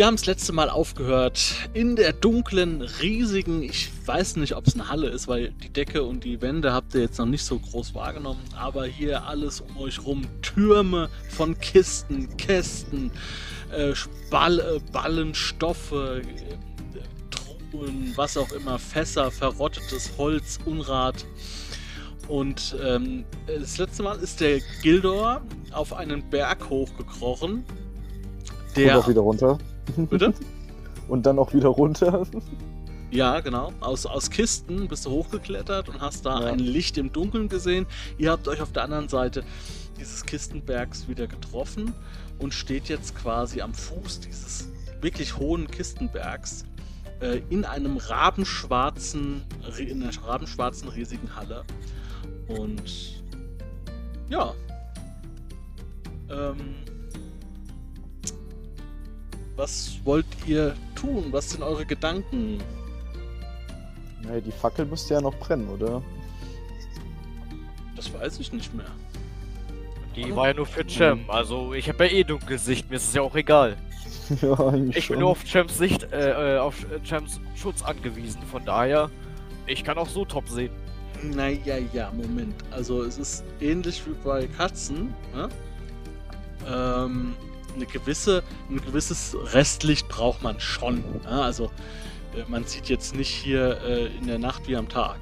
Wir haben das letzte Mal aufgehört in der dunklen, riesigen, ich weiß nicht, ob es eine Halle ist, weil die Decke und die Wände habt ihr jetzt noch nicht so groß wahrgenommen, aber hier alles um euch rum, Türme von Kisten, Kästen, äh, Ball, äh, Ballen, Stoffe, äh, Truhen, was auch immer, Fässer, verrottetes Holz, Unrat. Und ähm, das letzte Mal ist der Gildor auf einen Berg hochgekrochen. Und auch wieder runter. Bitte? Und dann auch wieder runter. Ja, genau. Aus, aus Kisten bist du hochgeklettert und hast da Ja. ein Licht im Dunkeln gesehen. Ihr habt euch auf der anderen Seite dieses Kistenbergs wieder getroffen und steht jetzt quasi am Fuß dieses wirklich hohen Kistenbergs äh, in einem rabenschwarzen, in einer rabenschwarzen riesigen Halle. Und ja. Ähm, was wollt ihr tun? Was sind eure Gedanken? Nee, die Fackel müsste ja noch brennen, oder? Das weiß ich nicht mehr. Die war ja nur für Cem, also ich habe ja eh dunkles Sicht, mir ist es ja auch egal. ja, eigentlich Ich bin nur auf Chems Sicht, äh, äh, auf Chems Schutz angewiesen, von daher, ich kann auch so top sehen. Naja, ja, Moment. Also es ist ähnlich wie bei Katzen. Ne? Ähm, eine gewisse, ein gewisses Restlicht braucht man schon. Ne? Also äh, man sieht jetzt nicht hier äh, in der Nacht wie am Tag.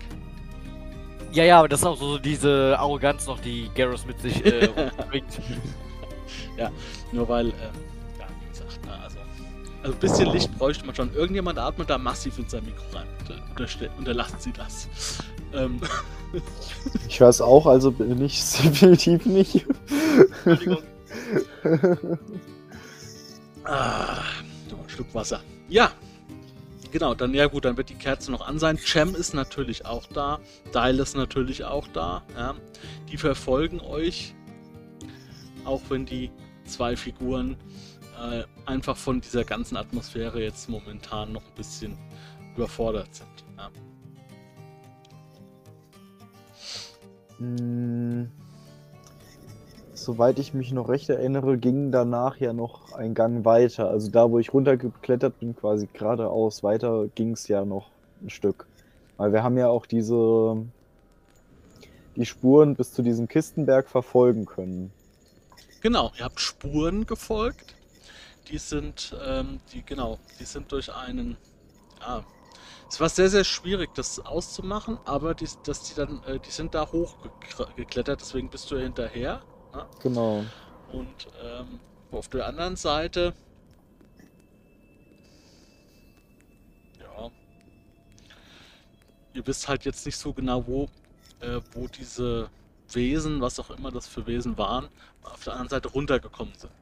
Ja, ja, aber das ist auch so diese Arroganz noch, die Garrus mit sich äh, rumbringt. Nur weil, äh, ja, wie gesagt, ne, also, also ein bisschen Licht bräuchte man schon. Irgendjemand atmet da massiv in sein Mikro rein. Unterlassen Sie das. Ähm, Ich weiß auch, also bin ich definitiv nicht. Entschuldigung. Ah, noch ein Stück Wasser. Ja, genau, dann ja gut, dann wird die Kerze noch an sein. Cem ist natürlich auch da. Dial ist natürlich auch da. Ja. Die verfolgen euch, auch wenn die zwei Figuren äh, einfach von dieser ganzen Atmosphäre jetzt momentan noch ein bisschen überfordert sind. Ja. Hm, Soweit ich mich noch recht erinnere, ging danach ja noch ein Gang weiter. Also da, wo ich runtergeklettert bin, quasi geradeaus weiter, ging es ja noch ein Stück. Weil wir haben ja auch diese die Spuren bis zu diesem Kistenberg verfolgen können. Genau, ihr habt Spuren gefolgt. Die sind, ähm, die, genau, die sind durch einen. Ah, es war sehr, sehr schwierig, das auszumachen, aber die, dass die dann, äh, die sind da hochgeklettert, deswegen bist du hinterher. Ne? Genau. Und ähm, auf der anderen Seite. Ja. Ihr wisst halt jetzt nicht so genau, wo, äh, wo diese Wesen, was auch immer das für Wesen waren, auf der anderen Seite runtergekommen sind.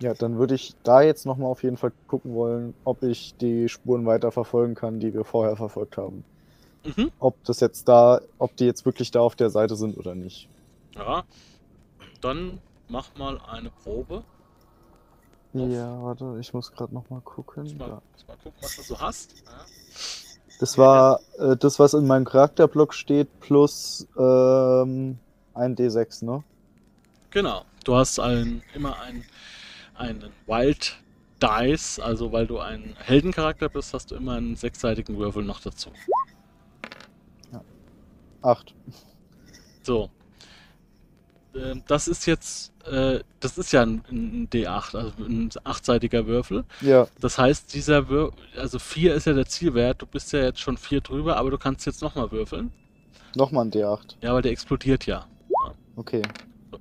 Ja, dann würde ich da jetzt nochmal auf jeden Fall gucken wollen, ob ich die Spuren weiter verfolgen kann, die wir vorher verfolgt haben. Mhm. Ob das jetzt da, ob die jetzt wirklich da auf der Seite sind oder nicht. Ja. Dann mach mal eine Probe. Ja, warte, ich muss gerade nochmal gucken. Muss mal, Da. muss mal gucken, was du so hast. Ja. Das war äh, das, was in meinem Charakterblock steht, plus ähm, ein D6, ne? Genau. Du hast ein, immer ein, einen Wild Dice, also weil du ein Heldencharakter bist, hast du immer einen sechsseitigen Würfel noch dazu. Acht. So. Ähm, Das ist jetzt, äh, das ist ja ein, ein D8, also ein achtseitiger Würfel. Ja, Das heißt, dieser Würfel, also 4 ist ja der Zielwert, du bist ja jetzt schon 4 drüber, aber du kannst jetzt nochmal würfeln. nochmal ein D8. Ja, weil der explodiert ja. Okay.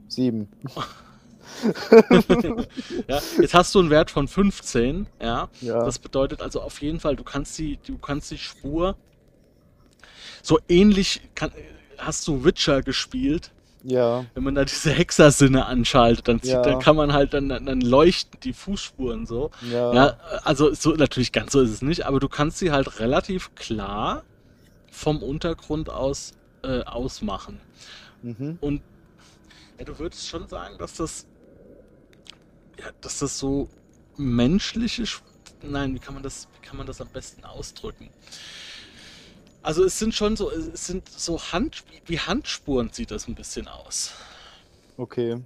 Sieben. ja. Jetzt hast du einen Wert von 15, ja. Ja. Das bedeutet also auf jeden Fall, du kannst die, du kannst die Spur so ähnlich kann, hast du Witcher gespielt, ja. wenn man da diese Hexersinne anschaltet, dann, sieht, Ja. dann kann man halt dann, dann leuchten die Fußspuren so. Ja. Ja, also so natürlich ganz so ist es nicht, aber du kannst sie halt relativ klar vom Untergrund aus äh, ausmachen. Mhm. Und Ja, du würdest schon sagen, dass das. Ja, dass das so menschliche. Sch- Nein, wie kann man das, wie kann man das am besten ausdrücken? Also es sind schon so, es sind so Hand, wie Handspuren sieht das ein bisschen aus. Okay.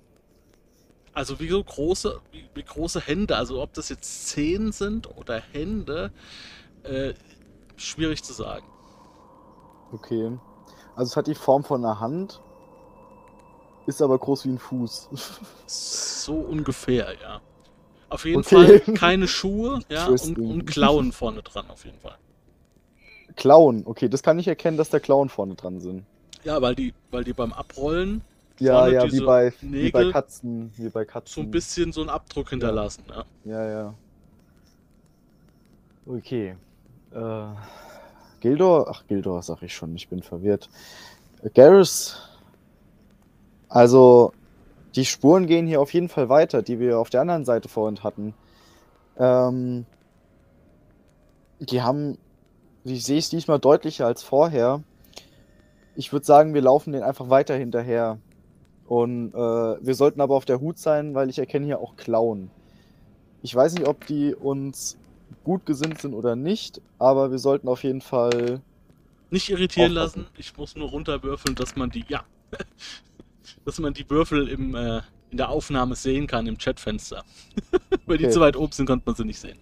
Also wie so große, wie, wie große Hände. Also ob das jetzt Zehen sind oder Hände, äh, schwierig zu sagen. Okay. Also es hat die Form von einer Hand, ist aber groß wie ein Fuß. So ungefähr, ja. Auf jeden Okay. Fall keine Schuhe, ja, und, und Klauen vorne dran, auf jeden Fall. Klauen, okay, das kann ich erkennen, dass da Klauen vorne dran sind. Ja, weil die, weil die beim Abrollen Ja, ja, wie bei, wie bei Katzen, wie bei so Katzen. ein bisschen so einen Abdruck hinterlassen. Ja. Ja, ja. Okay. Äh, Gildor, ach Gildor sag ich schon, ich bin verwirrt. Garrus. Also, die Spuren gehen hier auf jeden Fall weiter, die wir auf der anderen Seite vorhin hatten. Ähm, die haben, ich sehe es diesmal deutlicher als vorher. Ich würde sagen, wir laufen den einfach weiter hinterher. Und äh, wir sollten aber auf der Hut sein, weil ich erkenne hier auch Klauen. Ich weiß nicht, ob die uns gut gesinnt sind oder nicht, aber wir sollten auf jeden Fall. Nicht irritieren Aufpassen. lassen. Ich muss nur runterwürfeln, dass man die, ja, dass man die Würfel im, äh, in der Aufnahme sehen kann im Chatfenster. Weil die Okay. zu weit oben sind, konnte man sie nicht sehen.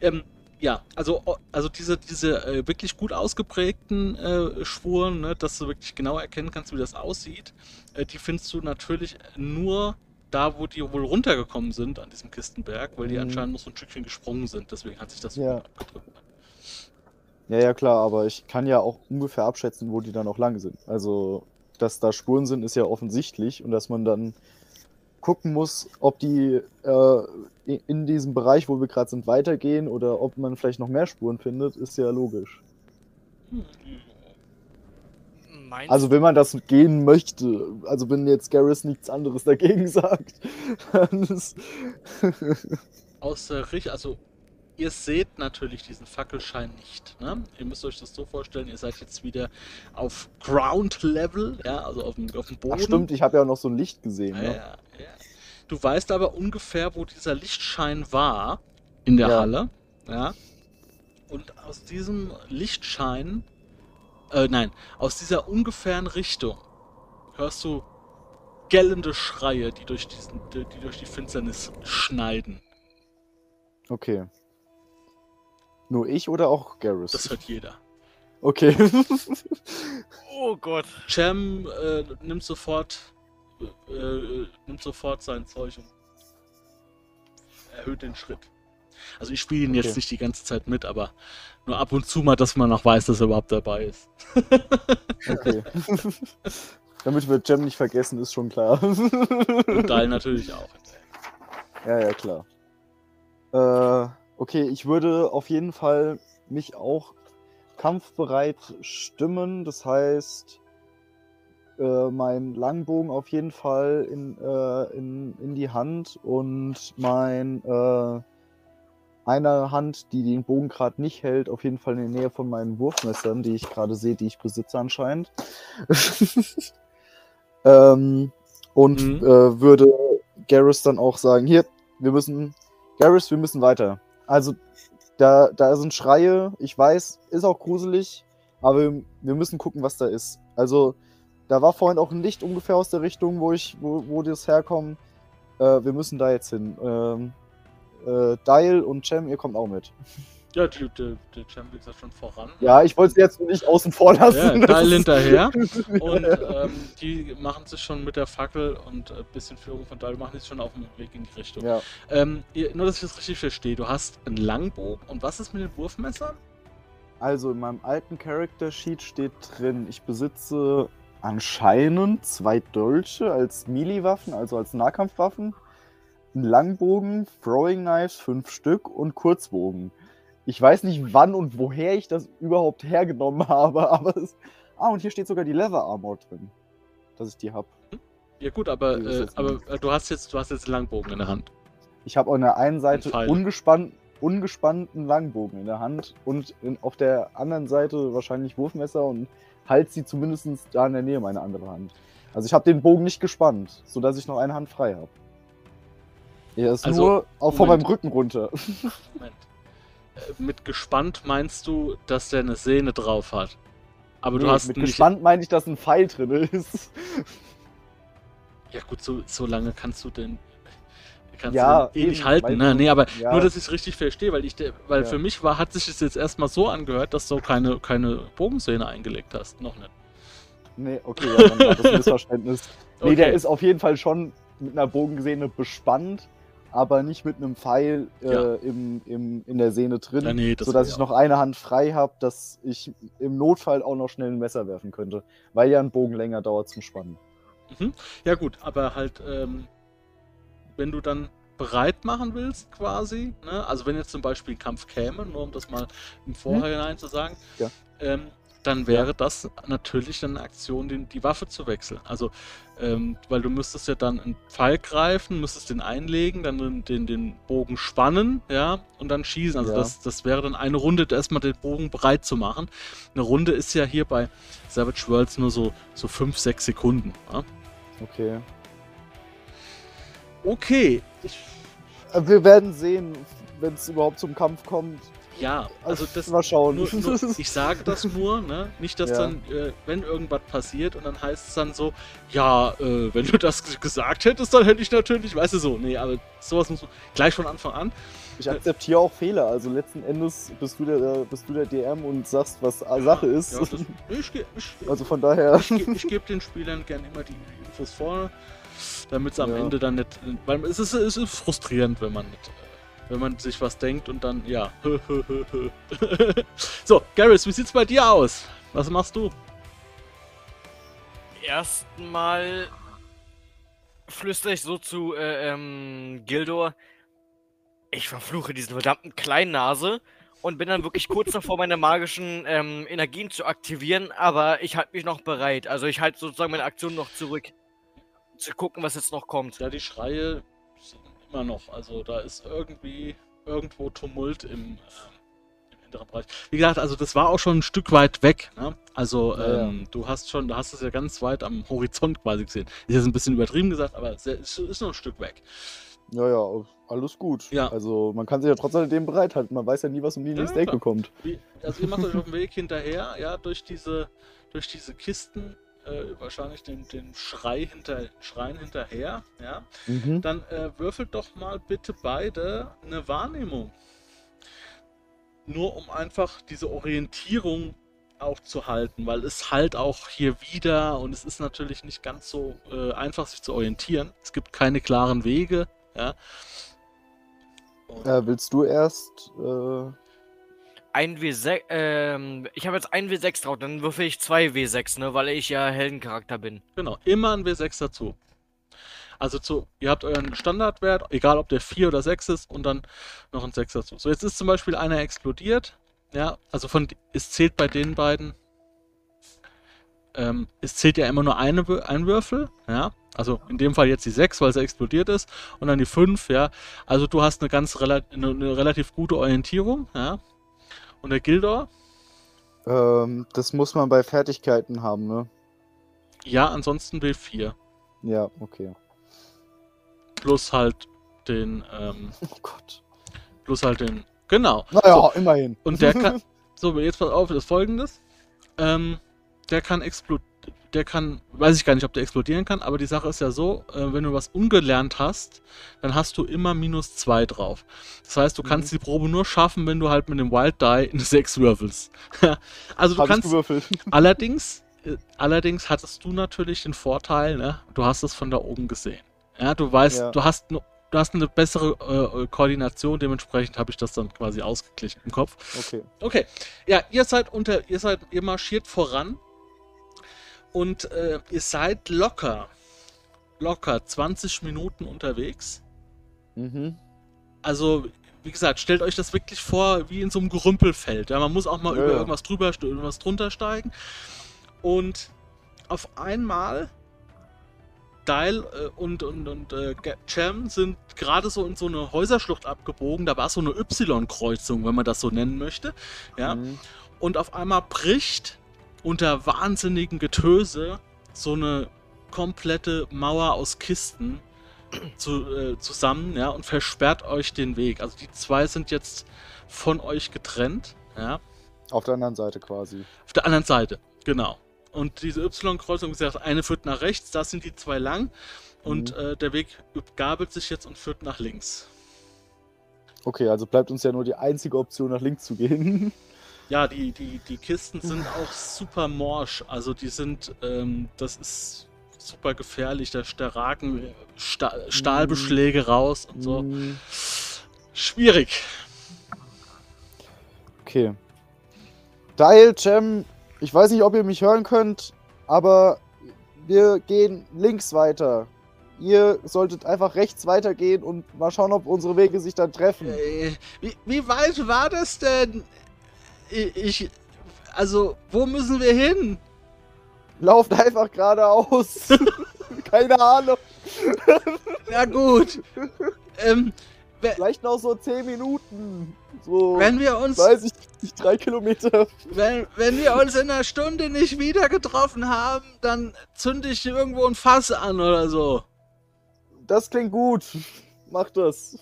Ähm, ja, also, also diese, diese äh, wirklich gut ausgeprägten äh, Spuren, ne, dass du wirklich genau erkennen kannst, wie das aussieht, äh, die findest du natürlich nur da, wo die wohl runtergekommen sind an diesem Kistenberg, weil die Mhm. anscheinend noch so ein Stückchen gesprungen sind. Deswegen hat sich das so Ja. abgedrückt. Ja, ja, klar, aber ich kann ja auch ungefähr abschätzen, wo die dann noch lang sind. Also, dass da Spuren sind, ist ja offensichtlich und dass man dann gucken muss, ob die äh, in diesem Bereich, wo wir gerade sind, weitergehen oder ob man vielleicht noch mehr Spuren findet, ist ja logisch. Meinst Also, wenn man das gehen möchte, also wenn jetzt Garrus nichts anderes dagegen sagt, dann ist. aus der Richtung, also ihr seht natürlich diesen Fackelschein nicht. Ne? Ihr müsst euch das so vorstellen, ihr seid jetzt wieder auf Ground Level, ja, also auf dem, auf dem Boden. Ach, stimmt, ich habe ja auch noch so ein Licht gesehen. Ja, Ne? ja, ja. Du weißt aber ungefähr, wo dieser Lichtschein war in der Ja. Halle. Ja. Und aus diesem Lichtschein, äh, nein, aus dieser ungefähren Richtung hörst du gellende Schreie, die durch, diesen, die die durch die Finsternis schneiden. Okay. Nur ich oder auch Garrus? Das hört jeder. Okay. Oh Gott. Cem äh, nimmt sofort äh, äh, nimmt sofort sein Zeug und erhöht den Schritt. Also ich spiele ihn jetzt Okay. nicht die ganze Zeit mit, aber nur ab und zu mal, dass man noch weiß, dass er überhaupt dabei ist. okay. Damit wir Gem nicht vergessen, ist schon klar. Und Dial natürlich auch. ja, ja, klar. Äh, okay, ich würde auf jeden Fall mich auch kampfbereit stimmen. Das heißt, äh, mein Langbogen auf jeden Fall in, äh, in, in die Hand und mein äh, eine Hand, die den Bogen gerade nicht hält, auf jeden Fall in der Nähe von meinen Wurfmessern, die ich gerade sehe, die ich besitze anscheinend. ähm, und Mhm. äh, würde Garrus dann auch sagen, hier, wir müssen, Garrus, wir müssen weiter. Also da, da sind Schreie, ich weiß, ist auch gruselig, aber wir, wir müssen gucken, was da ist. Also da war vorhin auch ein Licht ungefähr aus der Richtung, wo ich, wo, wo das herkommt. Äh, wir müssen da jetzt hin. Ähm, äh, Dial und Cem, ihr kommt auch mit. Ja, die, die, der Champ ist ja schon voran. Ja, ich wollte sie jetzt nicht außen vor lassen. Ja, Dial hinterher. Und ähm, die machen sich schon mit der Fackel und ein bisschen Führung von Dial machen sich schon auf dem Weg in die Richtung. Ja, Ähm, ihr, nur, dass ich das richtig verstehe. Du hast einen Langbogen. Und was ist mit den Wurfmessern? also in meinem alten Character Sheet steht drin, ich besitze anscheinend zwei Dolche als Melee-Waffen, also als Nahkampfwaffen, einen Langbogen, Throwing Knives, fünf Stück und Kurzbogen. Ich weiß nicht, wann und woher ich das überhaupt hergenommen habe, aber es. Ah, und hier steht sogar die Leather Armor drin, dass ich die habe. Ja gut, aber, äh, aber äh, du hast jetzt du hast jetzt einen Langbogen in der Hand. Ich habe auf der einen Seite Pfeile. ungespannt, ungespannten Langbogen in der Hand und in, auf der anderen Seite wahrscheinlich Wurfmesser und halt sie zumindest da in der Nähe meine andere Hand. Also ich habe den Bogen nicht gespannt, sodass ich noch eine Hand frei habe. Er ist Also, nur auch von Moment. meinem Rücken runter. Moment. Äh, Mit gespannt meinst du, dass der eine Sehne drauf hat. Aber du Nee, hast mit nicht. gespannt meine ich, dass ein Pfeil drin ist. Ja gut, so, so lange kannst du den. Kannst Ja, du eh nicht halten, ne? Nee, aber ja. nur, dass ich es richtig verstehe, weil ich weil Ja. für mich war, hat sich es jetzt erstmal so angehört, dass du keine, keine Bogensehne eingelegt hast. Noch nicht. Nee, okay, ja, dann war das ein Missverständnis. Nee, Okay. der ist auf jeden Fall schon mit einer Bogensehne bespannt, aber nicht mit einem Pfeil äh, im, im, in der Sehne drin, Ja, nee, das sodass ich noch eine Hand frei habe, dass ich im Notfall auch noch schnell ein Messer werfen könnte, weil ja ein Bogen länger dauert zum Spannen. Ja gut, aber halt, ähm, wenn du dann bereit machen willst, quasi, ne? also wenn jetzt zum Beispiel ein Kampf käme, nur um das mal im Vorhinein zu sagen, Ja. ähm, dann wäre das natürlich dann eine Aktion, die, die Waffe zu wechseln. Also, ähm, weil du müsstest ja dann einen Pfeil greifen, müsstest den einlegen, dann den, den, den Bogen spannen, ja, und dann schießen. Also Ja. das, das wäre dann eine Runde, erstmal den Bogen bereit zu machen. Eine Runde ist ja hier bei Savage Worlds nur so, so fünf, sechs Sekunden. Ja? Okay. Okay, ich, Äh, Wir werden sehen, wenn es überhaupt zum Kampf kommt. ja, also das, mal schauen. nur, nur, ich sage das nur, ne? nicht, dass Ja. dann, äh, wenn irgendwas passiert und dann heißt es dann so, ja, äh, wenn du das gesagt hättest, dann hätte ich natürlich, weißt du so, nee, aber sowas muss man gleich von Anfang an. Ich akzeptiere auch Fehler. Also letzten Endes bist du der, bist du der DM und sagst, was Sache ist. Ja, das, ich ich, also von daher. ich, ich gebe den Spielern gerne immer die Infos vor, damit es am Ja. Ende dann nicht, weil es ist, es ist frustrierend, wenn man nicht, äh, wenn man sich was denkt und dann, ja. so, Garrus, wie sieht's bei dir aus? Was machst du? Erstmal flüstere ich so zu äh, ähm, Gildor. Ich verfluche diesen verdammten Kleinnase und bin dann wirklich kurz davor, meine magischen ähm, Energien zu aktivieren, aber ich halte mich noch bereit. Also ich halte sozusagen meine Aktion noch zurück. Zu gucken, was jetzt noch kommt. Ja, die Schreie sind immer noch. Also da ist irgendwie irgendwo Tumult im, ähm, im hinteren Bereich. Wie gesagt, also das war auch schon ein Stück weit weg. Ne? Also Ja, ja. ähm, du hast schon, du hast es ja ganz weit am Horizont quasi gesehen. Ist jetzt ein bisschen übertrieben gesagt, aber es ist, ist noch ein Stück weg. Ja, ja, alles gut. Ja. Also man kann sich ja trotzdem bereithalten. Man weiß ja nie, was um die Ja, nächste. Ecke kommt. Wie, also ihr macht euch auf den Weg hinterher, ja, durch diese, durch diese Kisten, äh, wahrscheinlich den, den Schrei hinter, Schreien hinterher, ja. Mhm. Dann äh, würfelt doch mal bitte beide eine Wahrnehmung. Nur um einfach diese Orientierung auch zu halten, weil es halt auch hier wieder und es ist natürlich nicht ganz so äh, einfach, sich zu orientieren. Es gibt keine klaren Wege, ja. Äh, willst du erst? Ein W6, ähm, ich habe jetzt ein W6 drauf, dann würfel ich zwei W6, ne, weil ich ja Heldencharakter bin. Genau, immer ein W6 dazu. Also zu, ihr habt euren Standardwert, egal ob der 4 oder 6 ist, und dann noch ein 6 dazu. So, jetzt ist zum Beispiel einer explodiert. Ja, also von es zählt bei den beiden. Ähm, es zählt ja immer nur eine, ein Würfel, ja. Also in dem Fall jetzt die 6, weil sie explodiert ist, und dann die 5, ja. Also du hast eine ganz eine, eine relativ gute Orientierung, ja. Und der Gildor, ähm, das muss man bei Fertigkeiten haben, ne? ja, ansonsten W4. Ja, okay. Plus halt den, ähm, Oh Gott. plus halt den. Genau. Naja, immerhin. Und der kann. So, jetzt pass auf, das ist folgendes. Ähm, der kann explodieren. Der kann, weiß ich gar nicht, ob der explodieren kann, aber die Sache ist ja so, äh, wenn du was ungelernt hast, dann hast du immer minus 2 drauf. Das heißt, du kannst Mhm. die Probe nur schaffen, wenn du halt mit dem Wild Die eine 6 würfelst. also du Hab kannst, allerdings, äh, allerdings hattest du natürlich den Vorteil, ne? du hast es von da oben gesehen. Ja, du weißt, Ja. du hast nu- du hast eine bessere äh, Koordination, dementsprechend habe ich das dann quasi ausgeglichen im Kopf. Okay. Okay, ja, ihr seid unter, ihr seid, ihr marschiert voran und äh, ihr seid locker, locker 20 Minuten unterwegs. Mhm. Also, wie gesagt, stellt euch das wirklich vor wie in so einem Gerümpelfeld. Ja, man muss auch mal Ja, über ja. irgendwas drüber, irgendwas drunter steigen. Und auf einmal Dial äh, und, und, und äh, Cham sind gerade so in so eine Häuserschlucht abgebogen. Da war so eine Y-Kreuzung, wenn man das so nennen möchte. Ja. Mhm. Und auf einmal bricht unter wahnsinnigem Getöse so eine komplette Mauer aus Kisten zu, äh, zusammen, ja, und versperrt euch den Weg. Also die zwei sind jetzt von euch getrennt, ja. Auf der anderen Seite quasi. Auf der anderen Seite, genau. Und diese Y-Kreuzung, wie gesagt, eine führt nach rechts, da sind die zwei lang. Und Mhm. äh, der Weg gabelt sich jetzt und führt nach links. Okay, also bleibt uns ja nur die einzige Option, nach links zu gehen. Ja, die, die, die Kisten sind auch super morsch. Also die sind, ähm, das ist super gefährlich. Da, da ragen Sta Stahlbeschläge raus und so. Hm, Schwierig. Okay. Dial, Jam, ich weiß nicht, ob ihr mich hören könnt, aber wir gehen links weiter. Ihr solltet einfach rechts weitergehen und mal schauen, ob unsere Wege sich dann treffen. Äh, wie, wie weit war das denn? Ich, also, wo müssen wir hin? Lauft einfach geradeaus. Keine Ahnung. Na gut. ähm, Vielleicht noch so 10 Minuten. So, wenn wir uns, weiß ich nicht, drei Kilometer. wenn, wenn wir uns in einer Stunde nicht wieder getroffen haben, dann zünde ich irgendwo ein Fass an oder so. Das klingt gut. Mach das.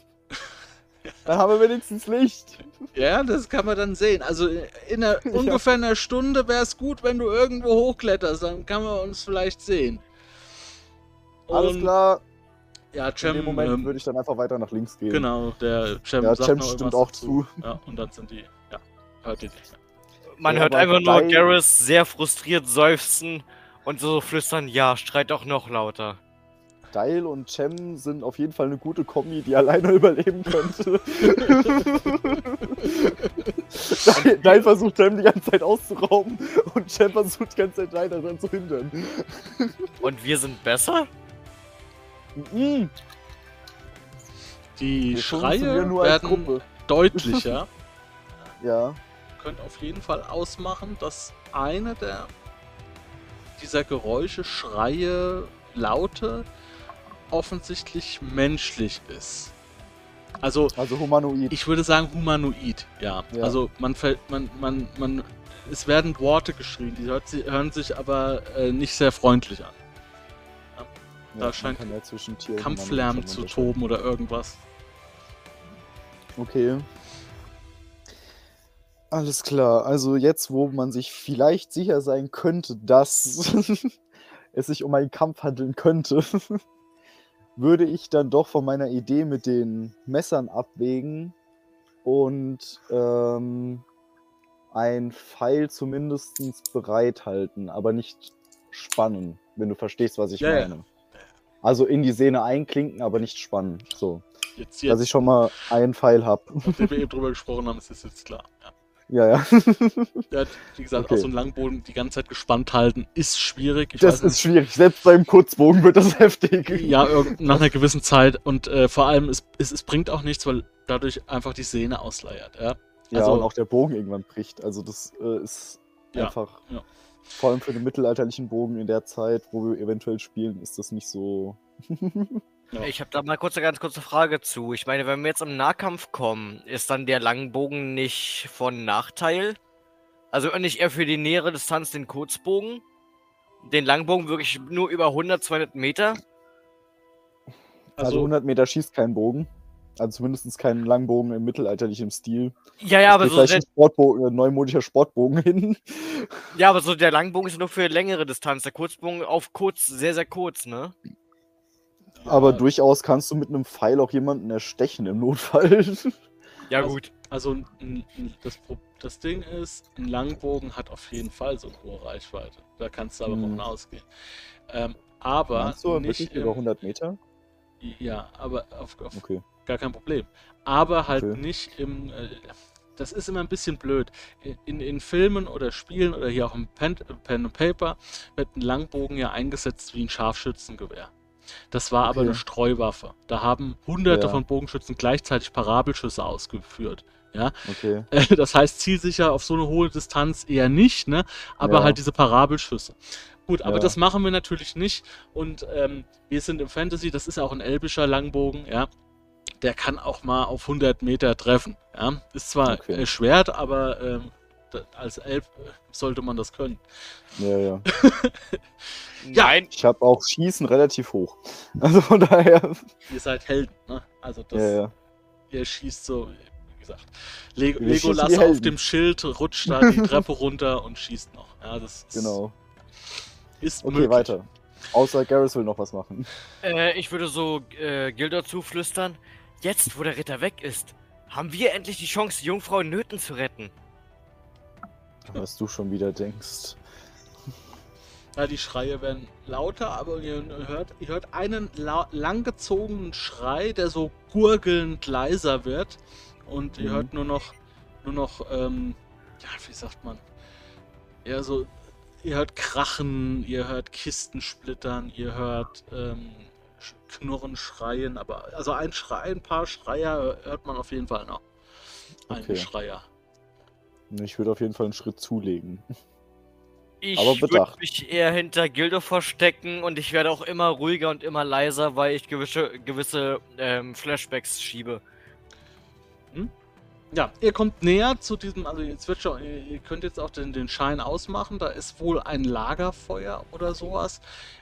Dann haben wir wenigstens Licht. Ja, das kann man dann sehen. Also in einer, ungefähr einer Stunde wäre es gut, wenn du irgendwo hochkletterst, dann kann man uns vielleicht sehen. Alles Und, klar. Ja, In Cem, dem Moment ähm, würde ich dann einfach weiter nach links gehen. genau, der Cem Ja, sagt Cem noch stimmt auch dazu. zu. Ja, und dann sind die, ja, hört ihr nicht mehr. Man Ja, hört einfach nur Garrus sehr frustriert seufzen und so flüstern, ja, schreit doch noch lauter. Dial und Cem sind auf jeden Fall eine gute Kombi, die alleine überleben könnte. Dial- Dial versucht Cem die ganze Zeit auszurauben und Cem versucht die ganze Zeit Dial daran zu hindern. Und wir sind besser? Mhm. Die Wir Schreie nur als werden Gruppe. deutlicher. Ja. könnt auf jeden Fall ausmachen, dass eine der dieser Geräusche, Schreie, Laute offensichtlich menschlich ist. Also Also humanoid. ich würde sagen humanoid, ja. Ja. Also man fällt, man, man, man, es werden Worte geschrien, die hört, sie- hören sich aber äh, nicht sehr freundlich an. da scheint kann ja zwischen Tier und Kampflärm zu toben oder irgendwas. Okay. Alles klar. Also jetzt, wo man sich vielleicht sicher sein könnte, dass es sich um einen Kampf handeln könnte, würde ich dann doch von meiner Idee mit den Messern abwägen und ähm, ein Pfeil zumindest bereithalten, aber nicht spannen, wenn du verstehst, was ich Ja, ja. meine. Also in die Sehne einklinken, aber nicht spannen. So. Jetzt, Dass jetzt, ich schon mal einen Pfeil habe. nachdem wir eben drüber gesprochen haben, ist es jetzt klar. Ja. Ja. Ja, wie gesagt, Okay. auch so einen Langbogen die ganze Zeit gespannt halten, ist schwierig. Ich Das ist schwierig. Selbst beim Kurzbogen wird das heftig. Ja, nach einer gewissen Zeit und äh, vor allem, es, es, es bringt auch nichts, weil dadurch einfach die Sehne ausleiert. Ja? Ja, also- und auch der Bogen irgendwann bricht. Also das äh, ist Ja, einfach. ja. Vor allem für den mittelalterlichen Bogen in der Zeit, wo wir eventuell spielen, ist das nicht so. Ja. Ich habe da mal kurz eine ganz kurze Frage zu. Ich meine, wenn wir jetzt im Nahkampf kommen, ist dann der Langbogen nicht von Nachteil? Also nicht eher für die nähere Distanz den Kurzbogen? Den Langbogen wirklich nur über 100, 200 Meter? Also, Also, 100 Meter schießt kein Bogen. Also zumindest keinen Langbogen im mittelalterlichen Stil. Ja, ja, aber so der, ein Sportbogen, ein neumodischer Sportbogen hin. ja, aber so der Langbogen ist nur für längere Distanz. Der Kurzbogen auf kurz, sehr, sehr kurz, ne? Aber ja, durchaus kannst du mit einem Pfeil auch jemanden erstechen im Notfall. Ja, Also- gut. Also n- n- das, das Ding ist, ein Langbogen hat auf jeden Fall so eine hohe Reichweite. Da kannst du aber Hm. von ausgehen. Ähm, aber Meinst du nicht wirklich im, über 100 Meter? Ja, aber auf, auf Okay. gar kein Problem. Aber halt Okay. nicht im. Äh, das ist immer ein bisschen blöd. In, in Filmen oder Spielen oder hier auch im Pen, Pen and Paper wird ein Langbogen ja eingesetzt wie ein Scharfschützengewehr. Das war aber Okay. eine Streuwaffe. Da haben hunderte Ja. von Bogenschützen gleichzeitig Parabelschüsse ausgeführt. Ja, Okay. Äh, das heißt zielsicher auf so eine hohe Distanz eher nicht, ne? Aber Ja. halt diese Parabelschüsse. Gut, aber Ja. das machen wir natürlich nicht. Und ähm, wir sind im Fantasy, das ist ja auch ein elbischer Langbogen, ja. Der kann auch mal auf 100 Meter treffen. Ja? Ist zwar Okay. erschwert, aber ähm, als Elf äh, sollte man das können. Ja, ja. Ja. Nein, Ich habe auch Schießen relativ hoch. Also von daher. Ihr seid Helden, ne? Also das, Ja, ja. ihr schießt so, wie gesagt. Le Wir Legolas auf dem Schild rutscht da die Treppe runter und schießt noch. Ja, das ist, Genau. ist Okay, möglich. weiter. Außer Garrus will noch was machen. äh, ich würde so äh, Gilder zuflüstern. Jetzt, wo der Ritter weg ist, haben wir endlich die Chance, die Jungfrau in Nöten zu retten. Was du schon wieder denkst. Ja, die Schreie werden lauter, aber ihr hört, ihr hört einen la langgezogenen Schrei, der so gurgelnd leiser wird. Und ihr Mhm. hört nur noch, nur noch, ähm, ja, wie sagt man? Ja, so, ihr hört Krachen, ihr hört Kisten splittern, ihr hört ähm, Knurren, Schreien, aber also ein Schrei, ein paar Schreier hört man auf jeden Fall noch. Ein Okay. Schreier. Ich würde auf jeden Fall einen Schritt zulegen. Ich würde mich eher hinter Gildo verstecken und ich werde auch immer ruhiger und immer leiser, weil ich gewisse, gewisse ähm, Flashbacks schiebe. Ja, ihr kommt näher zu diesem, also jetzt wird schon, ihr könnt jetzt auch den, den Schein ausmachen, da ist wohl ein Lagerfeuer oder sowas,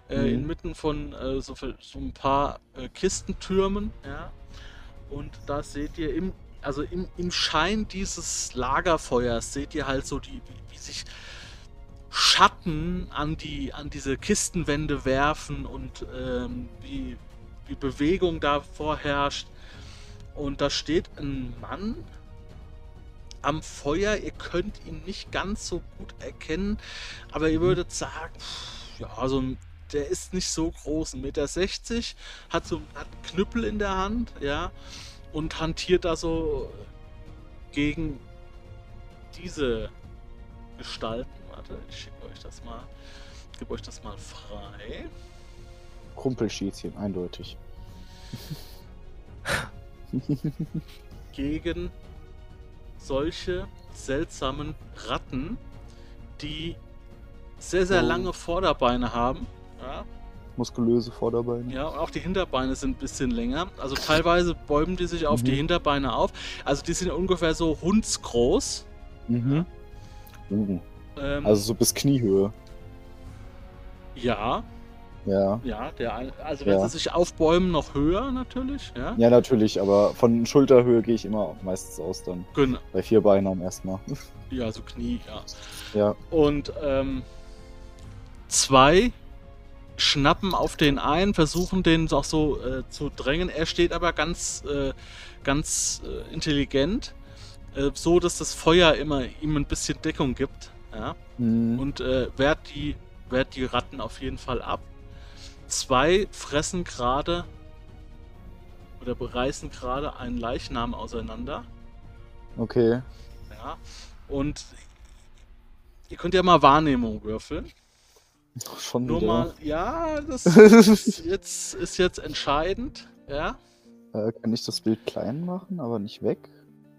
äh, Mhm. inmitten von äh, so, so ein paar äh, Kistentürmen, ja. Und da seht ihr im, also im, im Schein dieses Lagerfeuers seht ihr halt so die, wie, wie sich Schatten an die, an diese Kistenwände werfen und ähm, wie, wie Bewegung da vorherrscht. Und da steht ein Mann am Feuer. Ihr könnt ihn nicht ganz so gut erkennen, aber ihr würdet sagen, ja, also der ist nicht so groß, 1,60 Meter, hat so hat einen Knüppel in der Hand, ja, und hantiert da so gegen diese Gestalten. Warte, ich schicke euch das mal, gebe euch das mal frei. Krumpelschießchen, eindeutig. gegen solche seltsamen Ratten, die sehr, sehr Oh. lange Vorderbeine haben. Ja, Muskulöse Vorderbeine. ja, und auch die Hinterbeine sind ein bisschen länger. Also teilweise bäumen die sich auf die Mhm. Hinterbeine auf. Also die sind ungefähr so hundsgroß. Mhm. Uh, Ähm, also so bis Kniehöhe. ja, Ja. ja, der, also wenn Ja. sie sich aufbäumen, noch höher natürlich. Ja, Ja, natürlich, aber von Schulterhöhe gehe ich immer meistens aus dann. Genau. Bei vier Beinen erstmal. ja so Knie, ja. Ja. Und ähm, zwei schnappen auf den ein, versuchen den auch so äh, zu drängen. Er steht aber ganz, äh, ganz äh, intelligent, äh, so dass das Feuer immer ihm ein bisschen Deckung gibt. Ja? Mhm. Und äh, wehrt, die, wehrt die Ratten auf jeden Fall ab. Zwei fressen gerade oder bereißen gerade einen Leichnam auseinander. Okay. Ja. Und ihr könnt ja mal Wahrnehmung würfeln. Schon Nur wieder. mal, ja, das ist jetzt, ist jetzt entscheidend. Ja. Äh, kann ich das Bild klein machen, aber nicht weg?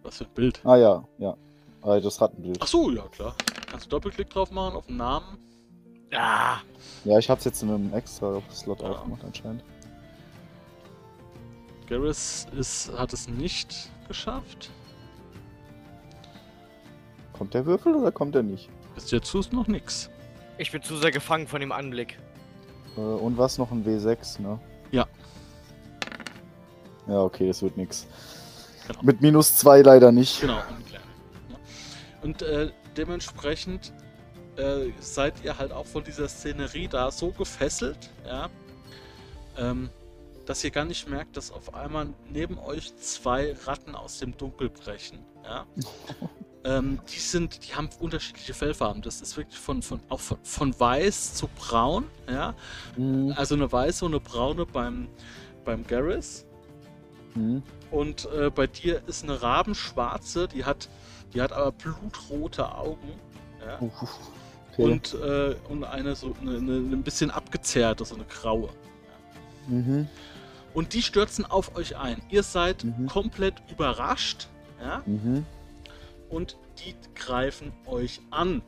Was für ein Bild. Ah ja, ja. Äh, das Rattenbild. Ach so, ja klar. Kannst du Doppelklick drauf machen auf den Namen? Ah, Ja, ich hab's jetzt in einem extra Slot Ja. aufgemacht anscheinend. Garrus ist, hat es nicht geschafft. Kommt der Würfel oder kommt er nicht? Bis jetzt ist noch nix. Ich bin zu sehr gefangen von dem Anblick. Äh, und was noch ein W6, ne? Ja. Ja, okay, das wird nix. Genau. Mit minus zwei leider nicht. Genau. Ja. Und äh, dementsprechend äh, seid ihr halt auch von dieser Szenerie da so gefesselt, ja, ähm, dass ihr gar nicht merkt, dass auf einmal neben euch zwei Ratten aus dem Dunkel brechen. Ja. ähm, die sind, die haben unterschiedliche Fellfarben. Das ist wirklich von, von auch von, von weiß zu braun, ja. Mhm. Also eine weiße und eine braune beim, beim Garrus. Mhm. Und äh, bei dir ist eine Rabenschwarze, die hat, die hat aber blutrote Augen. Ja? Okay. Und, äh, und eine so eine, eine, ein bisschen abgezerrte, so eine graue. Mhm. Und die stürzen auf euch ein. Ihr seid Mhm. komplett überrascht, ja? Mhm. Und die greifen euch an.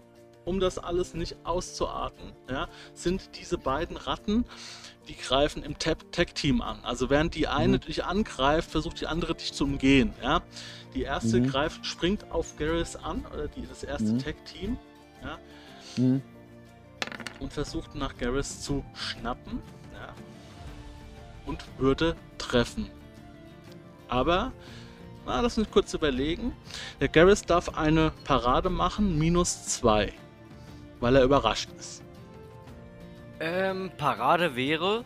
um das alles nicht auszuarten, ja, sind diese beiden Ratten, die greifen im Tag-Team an. Also während die eine Mhm. dich angreift, versucht die andere dich zu umgehen. Ja. Die erste Mhm. greift, springt auf Garrus an, oder die, das erste Mhm. Tag-Team, ja, Mhm. und versucht nach Garrus zu schnappen und würde treffen. Aber, na, lass mich kurz überlegen. Der Garrus darf eine Parade machen, minus 2, weil er überrascht ist. Ähm, Parade wäre.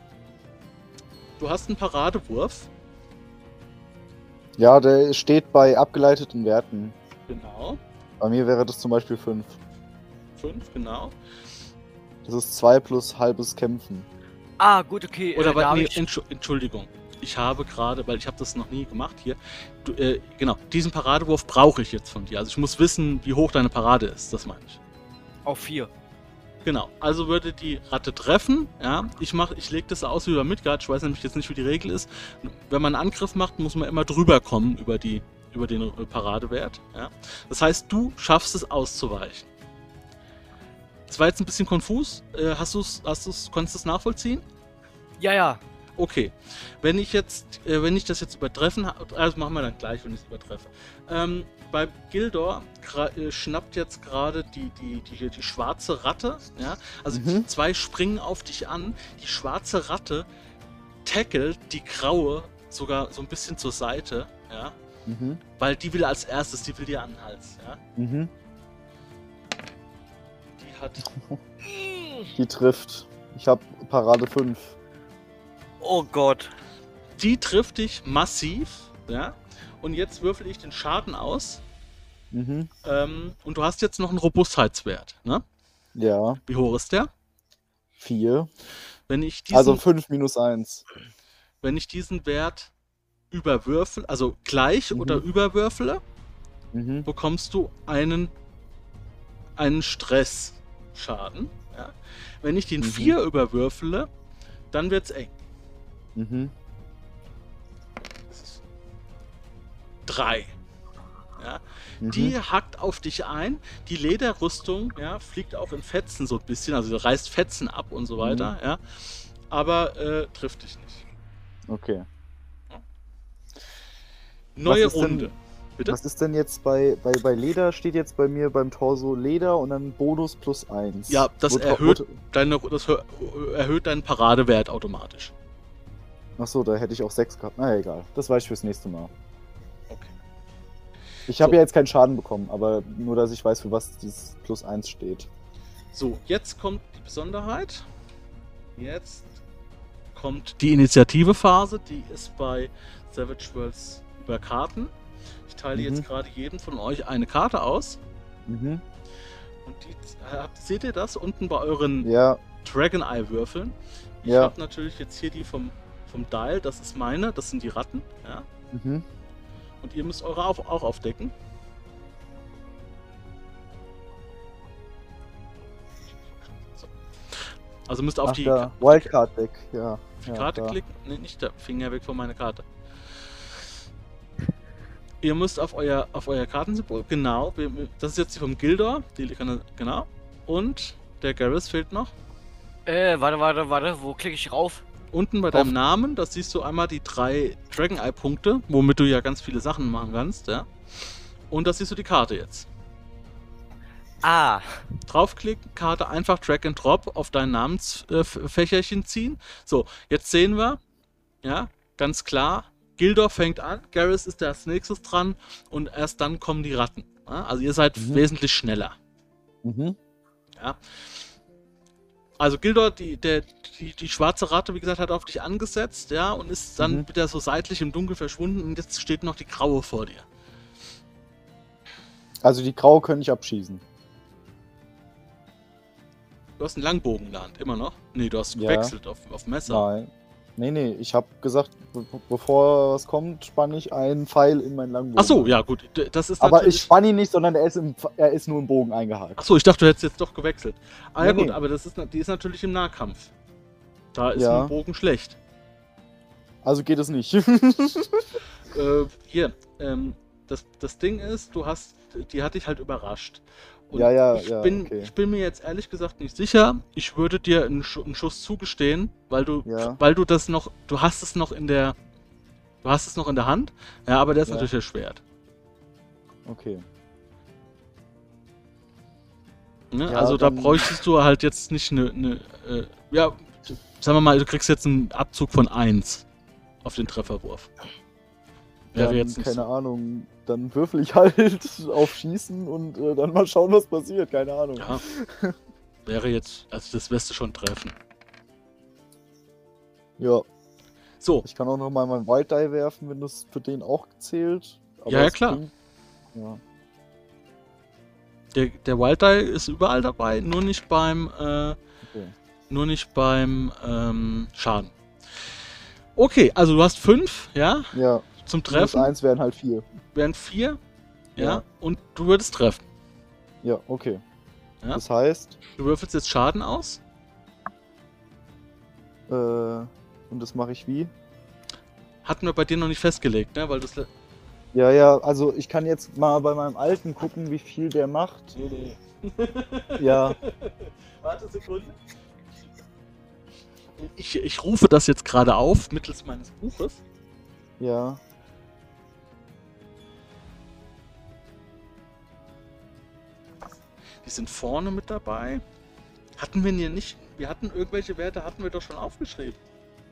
Du hast einen Paradewurf, Ja, der steht bei abgeleiteten Werten. genau. Bei mir wäre das zum Beispiel 5. 5, genau. Das ist 2 plus halbes Kämpfen. Ah, gut, okay. Oder äh, nee, ich... Entschu Entschuldigung. Ich habe gerade, weil ich habe das noch nie gemacht hier. Du, äh, genau, diesen Paradewurf brauche ich jetzt von dir. Also ich muss wissen, wie hoch deine Parade ist, das meine ich. Auf vier. Genau, also würde die Ratte treffen, ja. Ich mach, ich lege das aus wie bei Midgard, ich weiß nämlich jetzt nicht, wie die Regel ist. Wenn man einen Angriff macht, muss man immer drüber kommen über, die, über den äh, Paradewert, ja. Das heißt, du schaffst es auszuweichen. Das war jetzt ein bisschen konfus. Äh, hast du es, hast du's, konntest du es nachvollziehen? Ja, ja. Okay. Wenn ich jetzt, äh, wenn ich das jetzt übertreffen habe, also machen wir dann gleich, wenn ich es übertreffe. Ähm, bei Gildor äh, schnappt jetzt gerade die, die, die, die schwarze Ratte, ja. Also Mhm. die zwei springen auf dich an. Die schwarze Ratte tackelt die graue sogar so ein bisschen zur Seite, ja. Mhm. Weil die will als erstes, die will dir an den Hals, ja. Mhm. Die hat. Die trifft. Ich habe Parade 5. Oh Gott. Die trifft dich massiv, ja. Und jetzt würfel ich den Schaden aus. Mhm. Ähm, und du hast jetzt noch einen Robustheitswert, ne? Ja, Wie hoch ist der? 4. Wenn ich diesen, Also 5 minus 1. wenn ich diesen Wert überwürfel, also gleich Mhm. oder überwürfele, Mhm. bekommst du einen, einen Stressschaden. Ja? Wenn ich den Mhm. 4 überwürfele, dann wird's eng. Mhm. 3. Ja? Mhm. Die hackt auf dich ein. Die Lederrüstung ja, fliegt auch in Fetzen so ein bisschen, also reißt Fetzen ab und so Mhm. weiter. Ja? Aber äh, trifft dich nicht. Okay. Neue ist denn- Runde. Bitte? Was ist denn jetzt bei, bei, bei Leder? Steht jetzt bei mir beim Torso Leder und dann Bonus plus 1. Ja, das Wo- erhöht- Deine, das hö- erhöht deinen Paradewert automatisch. Achso, da hätte ich auch 6 gehabt. Na egal. Das weiß ich fürs nächste Mal. Okay. Ich habe So. ja jetzt keinen Schaden bekommen, aber nur, dass ich weiß, für was dieses plus 1 steht. So, jetzt kommt die Besonderheit. Jetzt kommt die Initiative-Phase. Die ist bei Savage Worlds über Karten. Ich teile Mhm. jetzt gerade jedem von euch eine Karte aus. Mhm. Und die, habt- seht ihr das unten bei euren Ja, Dragon Eye Würfeln? Ich Ja. habe natürlich jetzt hier die vom, vom Dial, das ist meine, das sind die Ratten. Ja? mhm. Und ihr müsst eure auf, auch aufdecken. So. Also müsst auf Ach, die, da. auf die Wildcard Deck, ja. auf die ja, Karte da. klicken. Ne, nicht der Finger weg von meiner Karte. Ihr müsst auf euer, auf euer Kartensymbol, genau, das ist jetzt die vom Gildor, die kann, genau. Und der Garrus fehlt noch. Äh, warte, warte, warte. Wo klicke ich rauf? Unten bei deinem Namen, da siehst du einmal die drei Dragon Eye Punkte, womit du ja ganz viele Sachen machen kannst, ja. Und da siehst du die Karte jetzt. Ah. Draufklicken, Karte einfach Drag and Drop auf dein Namensfächerchen ziehen. So, jetzt sehen wir, ja, ganz klar, Gildor fängt an, Garrus ist als nächstes dran und erst dann kommen die Ratten. Ja? Also ihr seid Mhm. wesentlich schneller. Mhm. Also Gildor, die, der, die, die schwarze Ratte, wie gesagt, hat auf dich angesetzt, ja, und ist dann Mhm. wieder so seitlich im Dunkel verschwunden und jetzt steht noch die graue vor dir. Also die Graue könnte ich abschießen. Du hast einen Langbogen in der Hand, immer noch? Nee, du hast Ja. gewechselt auf, auf Messer. Nein. Nee, nee, ich habe gesagt, be bevor was kommt, spanne ich einen Pfeil in meinen Langbogen. Ach so, ja gut, das ist Aber ich spanne ihn nicht, sondern er ist, im, er ist nur im Bogen eingehakt. Achso, ich dachte, du hättest jetzt doch gewechselt. Ah ja Nee, gut, nee. aber das ist, die ist natürlich im Nahkampf. Da ist Ja. ein Bogen schlecht. Also geht es nicht. Äh, hier, ähm, das, das Ding ist, du hast, die hat dich halt überrascht. Und Ja, ja, ich, ja, bin, okay. ich bin mir jetzt ehrlich gesagt nicht sicher. Ich würde dir einen, Schu einen Schuss zugestehen, weil du, Ja. weil du das noch, du hast es noch in der, du hast es noch in der Hand. Ja, aber der ist Ja. natürlich erschwert. Okay. Ne? Ja, also da bräuchtest du halt jetzt nicht eine, eine äh, ja, sagen wir mal, du kriegst jetzt einen Abzug von 1 auf den Trefferwurf. Wäre Dann, jetzt keine so. Ahnung, dann würfel ich halt auf Schießen und äh, dann mal schauen, was passiert. Keine Ahnung. Ja. Wäre jetzt, also das wirst du schon treffen. Ja, So, ich kann auch noch mal mein Wild Die werfen, wenn das für den auch zählt. Ja, ja, klar. bringt- Ja. der, der Wild Die ist überall dabei, nur nicht beim, äh, Okay. nur nicht beim ähm, Schaden. Okay, also du hast 5, ja, Ja, zum Treffen eins wären halt vier. wären 4, ja, Ja. und du würdest treffen. Ja, okay. Ja. Das heißt, Du würfelst jetzt Schaden aus. äh, und das mache ich wie? Hatten wir bei dir noch nicht festgelegt, ne? Weil das. Ja, ja, also ich kann jetzt mal bei meinem alten gucken, wie viel der macht. Ja, Warte Sekunde. Ich, ich rufe das jetzt gerade auf mittels meines Buches. ja. Die sind vorne mit dabei. Hatten wir hier nicht. Wir hatten irgendwelche Werte, hatten wir doch schon aufgeschrieben.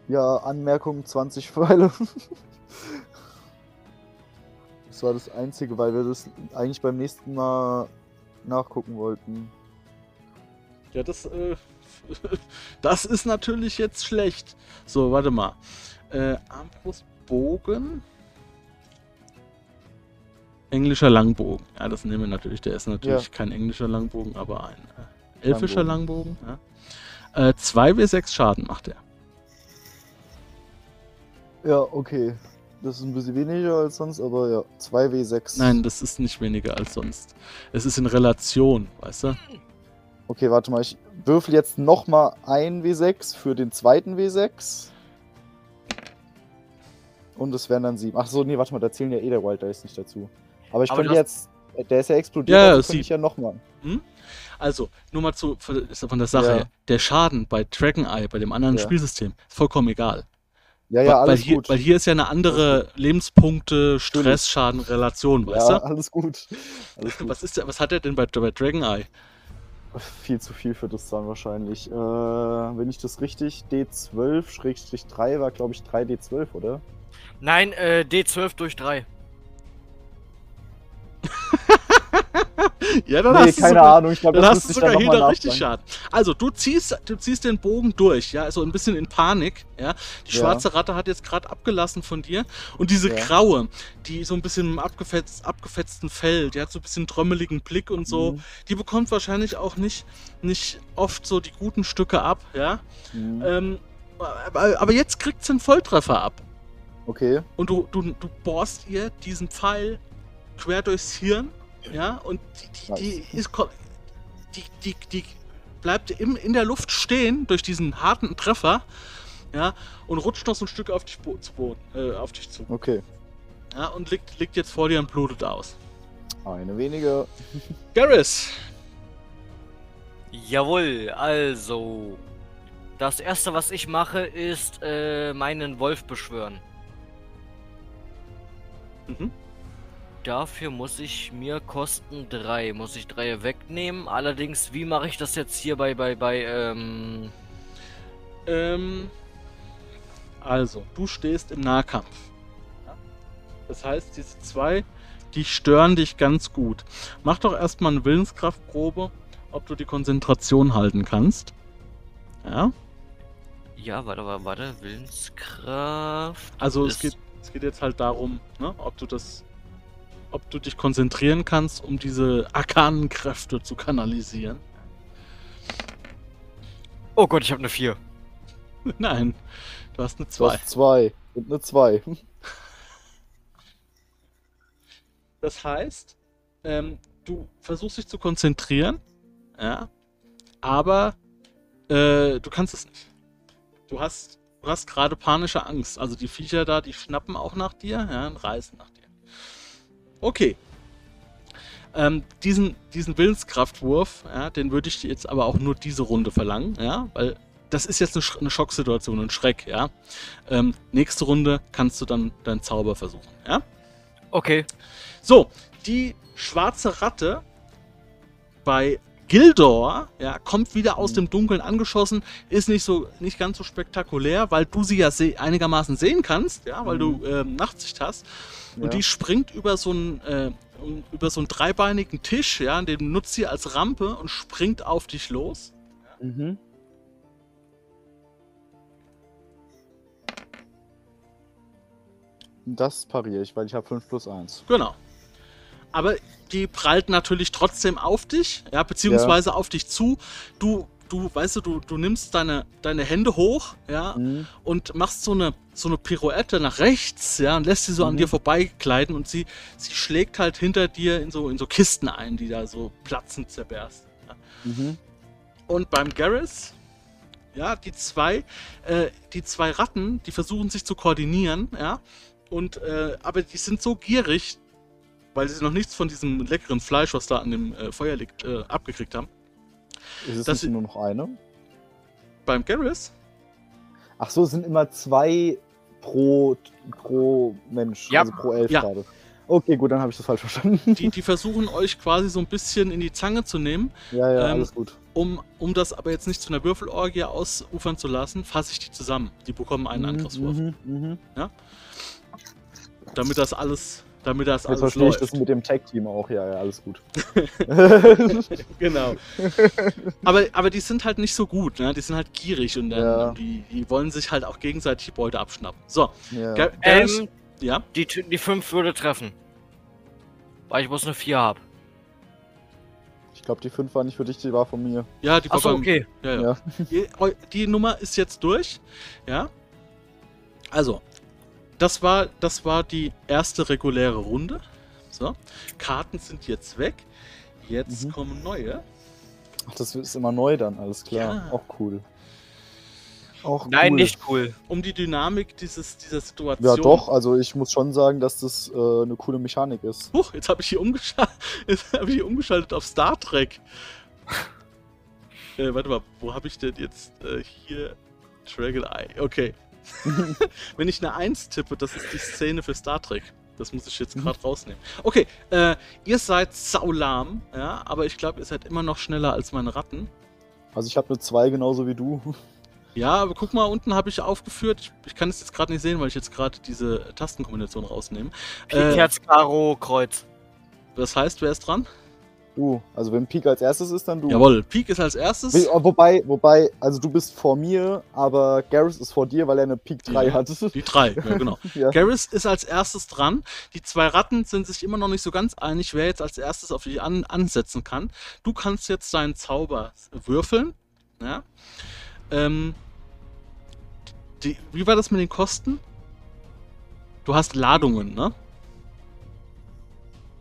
Ja, Anmerkung 20 Pfeile. Das war das Einzige, weil wir das eigentlich beim nächsten Mal nachgucken wollten. Ja, das, äh, das ist natürlich jetzt schlecht. So, warte mal. Äh, Armbrustbogen. Englischer Langbogen. Ja, das nehmen wir natürlich. Der ist natürlich Ja. kein englischer Langbogen, aber ein äh, elfischer Langbogen. Langbogen. ja. Äh, 2w6 Schaden macht er. Ja, okay. Das ist ein bisschen weniger als sonst, aber ja, 2W6. Nein, das ist nicht weniger als sonst. Es ist in Relation, weißt du? Okay, warte mal, ich würfel jetzt nochmal ein W6 für den zweiten W6. Und es wären dann sieben. Ach so, nee, warte mal, da zählen ja eh der Wild Dice nicht dazu. Aber ich Aber könnte jetzt. äh, Der ist ja explodiert, Ja, also könnte ich ja nochmal. Also, nur mal zu, von der Sache Ja. her. Der Schaden bei Dragon Eye, bei dem anderen Ja. Spielsystem, ist vollkommen egal. Ja, ja, alles weil, hier, gut. weil hier ist ja eine andere Lebenspunkte, Stress, Schaden, Relation, weißt ja, du? alles gut. Alles gut. Was, ist der, was hat er denn bei, bei Dragon Eye? Viel zu viel für das dann wahrscheinlich. Äh, wenn ich das richtig, D12-3 war, glaube ich, 3D12, oder? Nein, äh, D12 durch 3. Ja, dann nee, hast du keine sogar, Ahnung, ich glaube, Dann das hast du sogar hier noch richtig. Schaden. Also, du ziehst, du ziehst den Bogen durch, ja, so ein bisschen in Panik, ja. Die Ja. schwarze Ratte hat jetzt gerade abgelassen von dir. Und diese Ja. graue, die so ein bisschen im abgefetzt, abgefetzten Fell, die hat so ein bisschen trömmeligen Blick und so. Mhm. Die bekommt wahrscheinlich auch nicht, nicht oft so die guten Stücke ab, ja. Mhm. Ähm, aber, aber jetzt kriegt sie einen Volltreffer ab. Okay. Und du, du, du bohrst ihr diesen Pfeil quer durchs Hirn, ja, und die, die, die, ist, die, die, die bleibt im, in der Luft stehen durch diesen harten Treffer, ja, und rutscht noch so ein Stück auf dich, Boden, äh, auf dich zu. Okay. Ja, und liegt, liegt jetzt vor dir und blutet aus. Eine weniger. Garrus, Jawohl, also. Das erste, was ich mache, ist äh, meinen Wolf beschwören. Mhm. Dafür muss ich mir kosten drei. Muss ich drei wegnehmen. Allerdings, wie mache ich das jetzt hier bei, bei, bei, ähm. ähm, also, du stehst im Nahkampf. Das heißt, diese zwei, die stören dich ganz gut. Mach doch erstmal eine Willenskraftprobe, ob du die Konzentration halten kannst. Ja, Ja, warte, warte, warte. Willenskraft. also es geht, es geht jetzt halt darum, ne, ob du das, ob du dich konzentrieren kannst, um diese arkanen Kräfte zu kanalisieren. Oh Gott, ich habe eine 4. Nein, du hast eine Du 2. hast zwei. Und eine zwei. Das heißt, ähm, du versuchst dich zu konzentrieren, ja, aber äh, du kannst es nicht. Du hast, du hast gerade panische Angst. Also die Viecher da, die schnappen auch nach dir, ja, und reißen nach dir. Okay. Ähm, diesen, diesen Willenskraftwurf, ja, den würde ich jetzt aber auch nur diese Runde verlangen, ja, weil das ist jetzt eine, Sch eine Schocksituation, ein Schreck, ja. Ähm, nächste Runde kannst du dann deinen Zauber versuchen, ja. Okay. So, die schwarze Ratte bei Gildor, ja, kommt wieder aus dem Dunkeln angeschossen, ist nicht so nicht ganz so spektakulär, weil du sie ja se einigermaßen sehen kannst, ja, weil Mhm. du ähm, Nachtsicht hast. Und Ja. die springt über so einen äh, über so einen dreibeinigen Tisch, ja, den nutzt sie als Rampe und springt auf dich los. Mhm. Das pariere ich, weil ich habe 5 plus 1. Genau. Aber die prallt natürlich trotzdem auf dich, ja, beziehungsweise auf dich zu. Du, du, weißt du, du, du nimmst deine, deine Hände hoch, ja, Mhm. und machst so eine, so eine Pirouette nach rechts, ja, und lässt sie so an Mhm. dir vorbeigleiten und sie, sie schlägt halt hinter dir in so, in so Kisten ein, die da so platzend zerbersten. Ja. Mhm. Und beim Garrus, ja, die zwei, äh, die zwei Ratten, die versuchen sich zu koordinieren, ja, und, äh, aber die sind so gierig, weil sie noch nichts von diesem leckeren Fleisch, was da an dem äh, Feuer liegt, äh, abgekriegt haben. Ist es Das- nicht nur noch eine? Beim Garrus, Ach so, es sind immer zwei pro, pro Mensch, Ja. also pro elf Ja. gerade. Okay, gut, dann habe ich das falsch verstanden. die, die versuchen euch quasi so ein bisschen in die Zange zu nehmen. ja, ja, Ähm, alles gut. Um, um das aber jetzt nicht zu einer Würfelorgie ausufern zu lassen, fasse ich die zusammen. Die bekommen einen Angriffswurf. Mhm, mhm. Damit das alles, damit das Jetzt alles verstehe ich läuft. das mit dem Tag-Team auch. Ja, ja, alles gut. Genau. aber, aber die sind halt nicht so gut, ne? Die sind halt gierig und, dann, Ja. und die, die wollen sich halt auch gegenseitig die Beute abschnappen. So, ja. Gar Ähm, ja, die, die 5 würde treffen. Weil ich bloß eine 4 habe. Ich glaube, die 5 war nicht für dich, die war von mir. ja, die war Achso, beim- okay. Ja, ja. Ja. Die, die Nummer ist jetzt durch. Ja. Also, das war, das war die erste reguläre Runde. So. Karten sind jetzt weg. Jetzt Mhm. kommen neue. Ach, das ist immer neu dann, alles klar. Ja. Auch cool. Auch Nein, cool. nicht cool. Um die Dynamik dieses, dieser Situation. Ja, doch, also ich muss schon sagen, dass das äh, eine coole Mechanik ist. Huch, jetzt habe ich hier jetzt habe ich hier umgeschaltet auf Star Trek. äh, warte mal, wo habe ich denn jetzt äh, hier Dragon Eye? Okay. Wenn ich eine 1 tippe, das ist die Szene für Star Trek. Das muss ich jetzt gerade rausnehmen. Okay, äh, ihr seid saulahm, ja, aber ich glaube, ihr seid immer noch schneller als meine Ratten. Also ich habe eine 2 genauso wie du. Ja, aber guck mal, unten habe ich aufgeführt. Ich, ich kann es jetzt gerade nicht sehen, weil ich jetzt gerade diese Tastenkombination rausnehme. Äh, Herz, Karo, Kreuz. das heißt, wer ist dran? Du. Also wenn Pik als erstes ist, dann du. Jawohl, Peak ist als erstes. Oh, Wobei, wobei, also du bist vor mir, aber Garrus ist vor dir, weil er eine Pik 3 Ja. hat. Die drei, ja genau. ja. Garrus ist als erstes dran. Die zwei Ratten sind sich immer noch nicht so ganz einig, wer jetzt als erstes auf dich an, ansetzen kann. Du kannst jetzt deinen Zauber würfeln. Ja. Ähm, die, wie war das mit den Kosten? Du hast Ladungen, ne?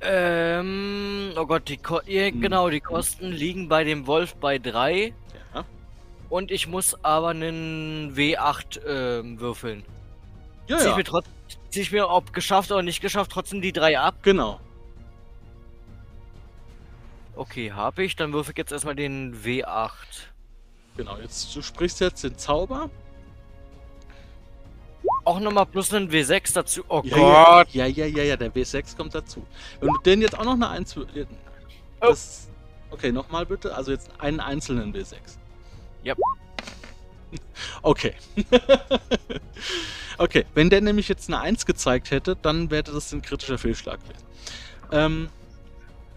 Ähm, oh Gott, die Ko ja, Hm. genau, die Kosten liegen bei dem Wolf bei 3 Ja. und ich muss aber einen W8 ähm, würfeln. Ja, Zieh ich ja. mir trotz, zieh ich mir, ob geschafft oder nicht geschafft, trotzdem die 3 ab. Genau. Okay, habe ich. Dann würfel ich jetzt erstmal den W8. Genau. Jetzt, du sprichst jetzt den Zauber. Auch nochmal plus einen W6 dazu. Oh Ja, Gott. Ja, ja, ja, ja, der W6 kommt dazu. Wenn du den jetzt auch noch eine 1. wür- Oh. Das, okay, nochmal bitte. Also jetzt einen einzelnen W6. Yep. Okay. okay, wenn der nämlich jetzt eine 1 gezeigt hätte, dann wäre das ein kritischer Fehlschlag gewesen. Ähm,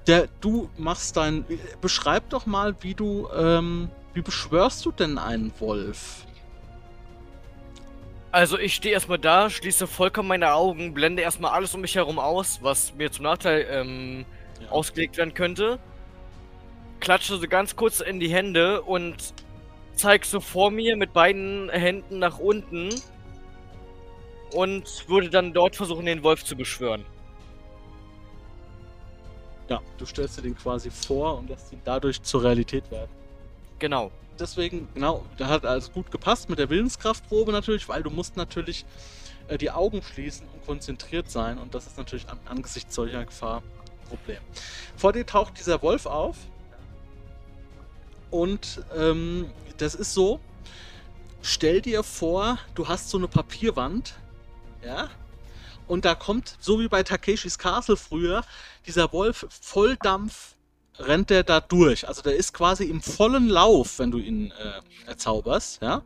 der, du machst dein. Beschreib doch mal, wie du. Ähm, wie beschwörst du denn einen Wolf? Also ich stehe erstmal da, schließe vollkommen meine Augen, blende erstmal alles um mich herum aus, was mir zum Nachteil ähm, Ja. ausgelegt werden könnte. Klatsche so ganz kurz in die Hände und zeig so vor mir mit beiden Händen nach unten und würde dann dort versuchen, den Wolf zu beschwören. Ja, du stellst dir den quasi vor und lässt ihn dadurch zur Realität werden. Genau. Deswegen, genau, da hat also gut gepasst mit der Willenskraftprobe natürlich, weil du musst natürlich äh, die Augen schließen und konzentriert sein und das ist natürlich an, angesichts solcher Gefahr Problem. Vor dir taucht dieser Wolf auf. Und ähm, das ist so, stell dir vor, du hast so eine Papierwand, ja, und da kommt, so wie bei Takeshis Castle früher, dieser Wolf Volldampf rennt der da durch. Also der ist quasi im vollen Lauf, wenn du ihn äh, erzauberst, ja,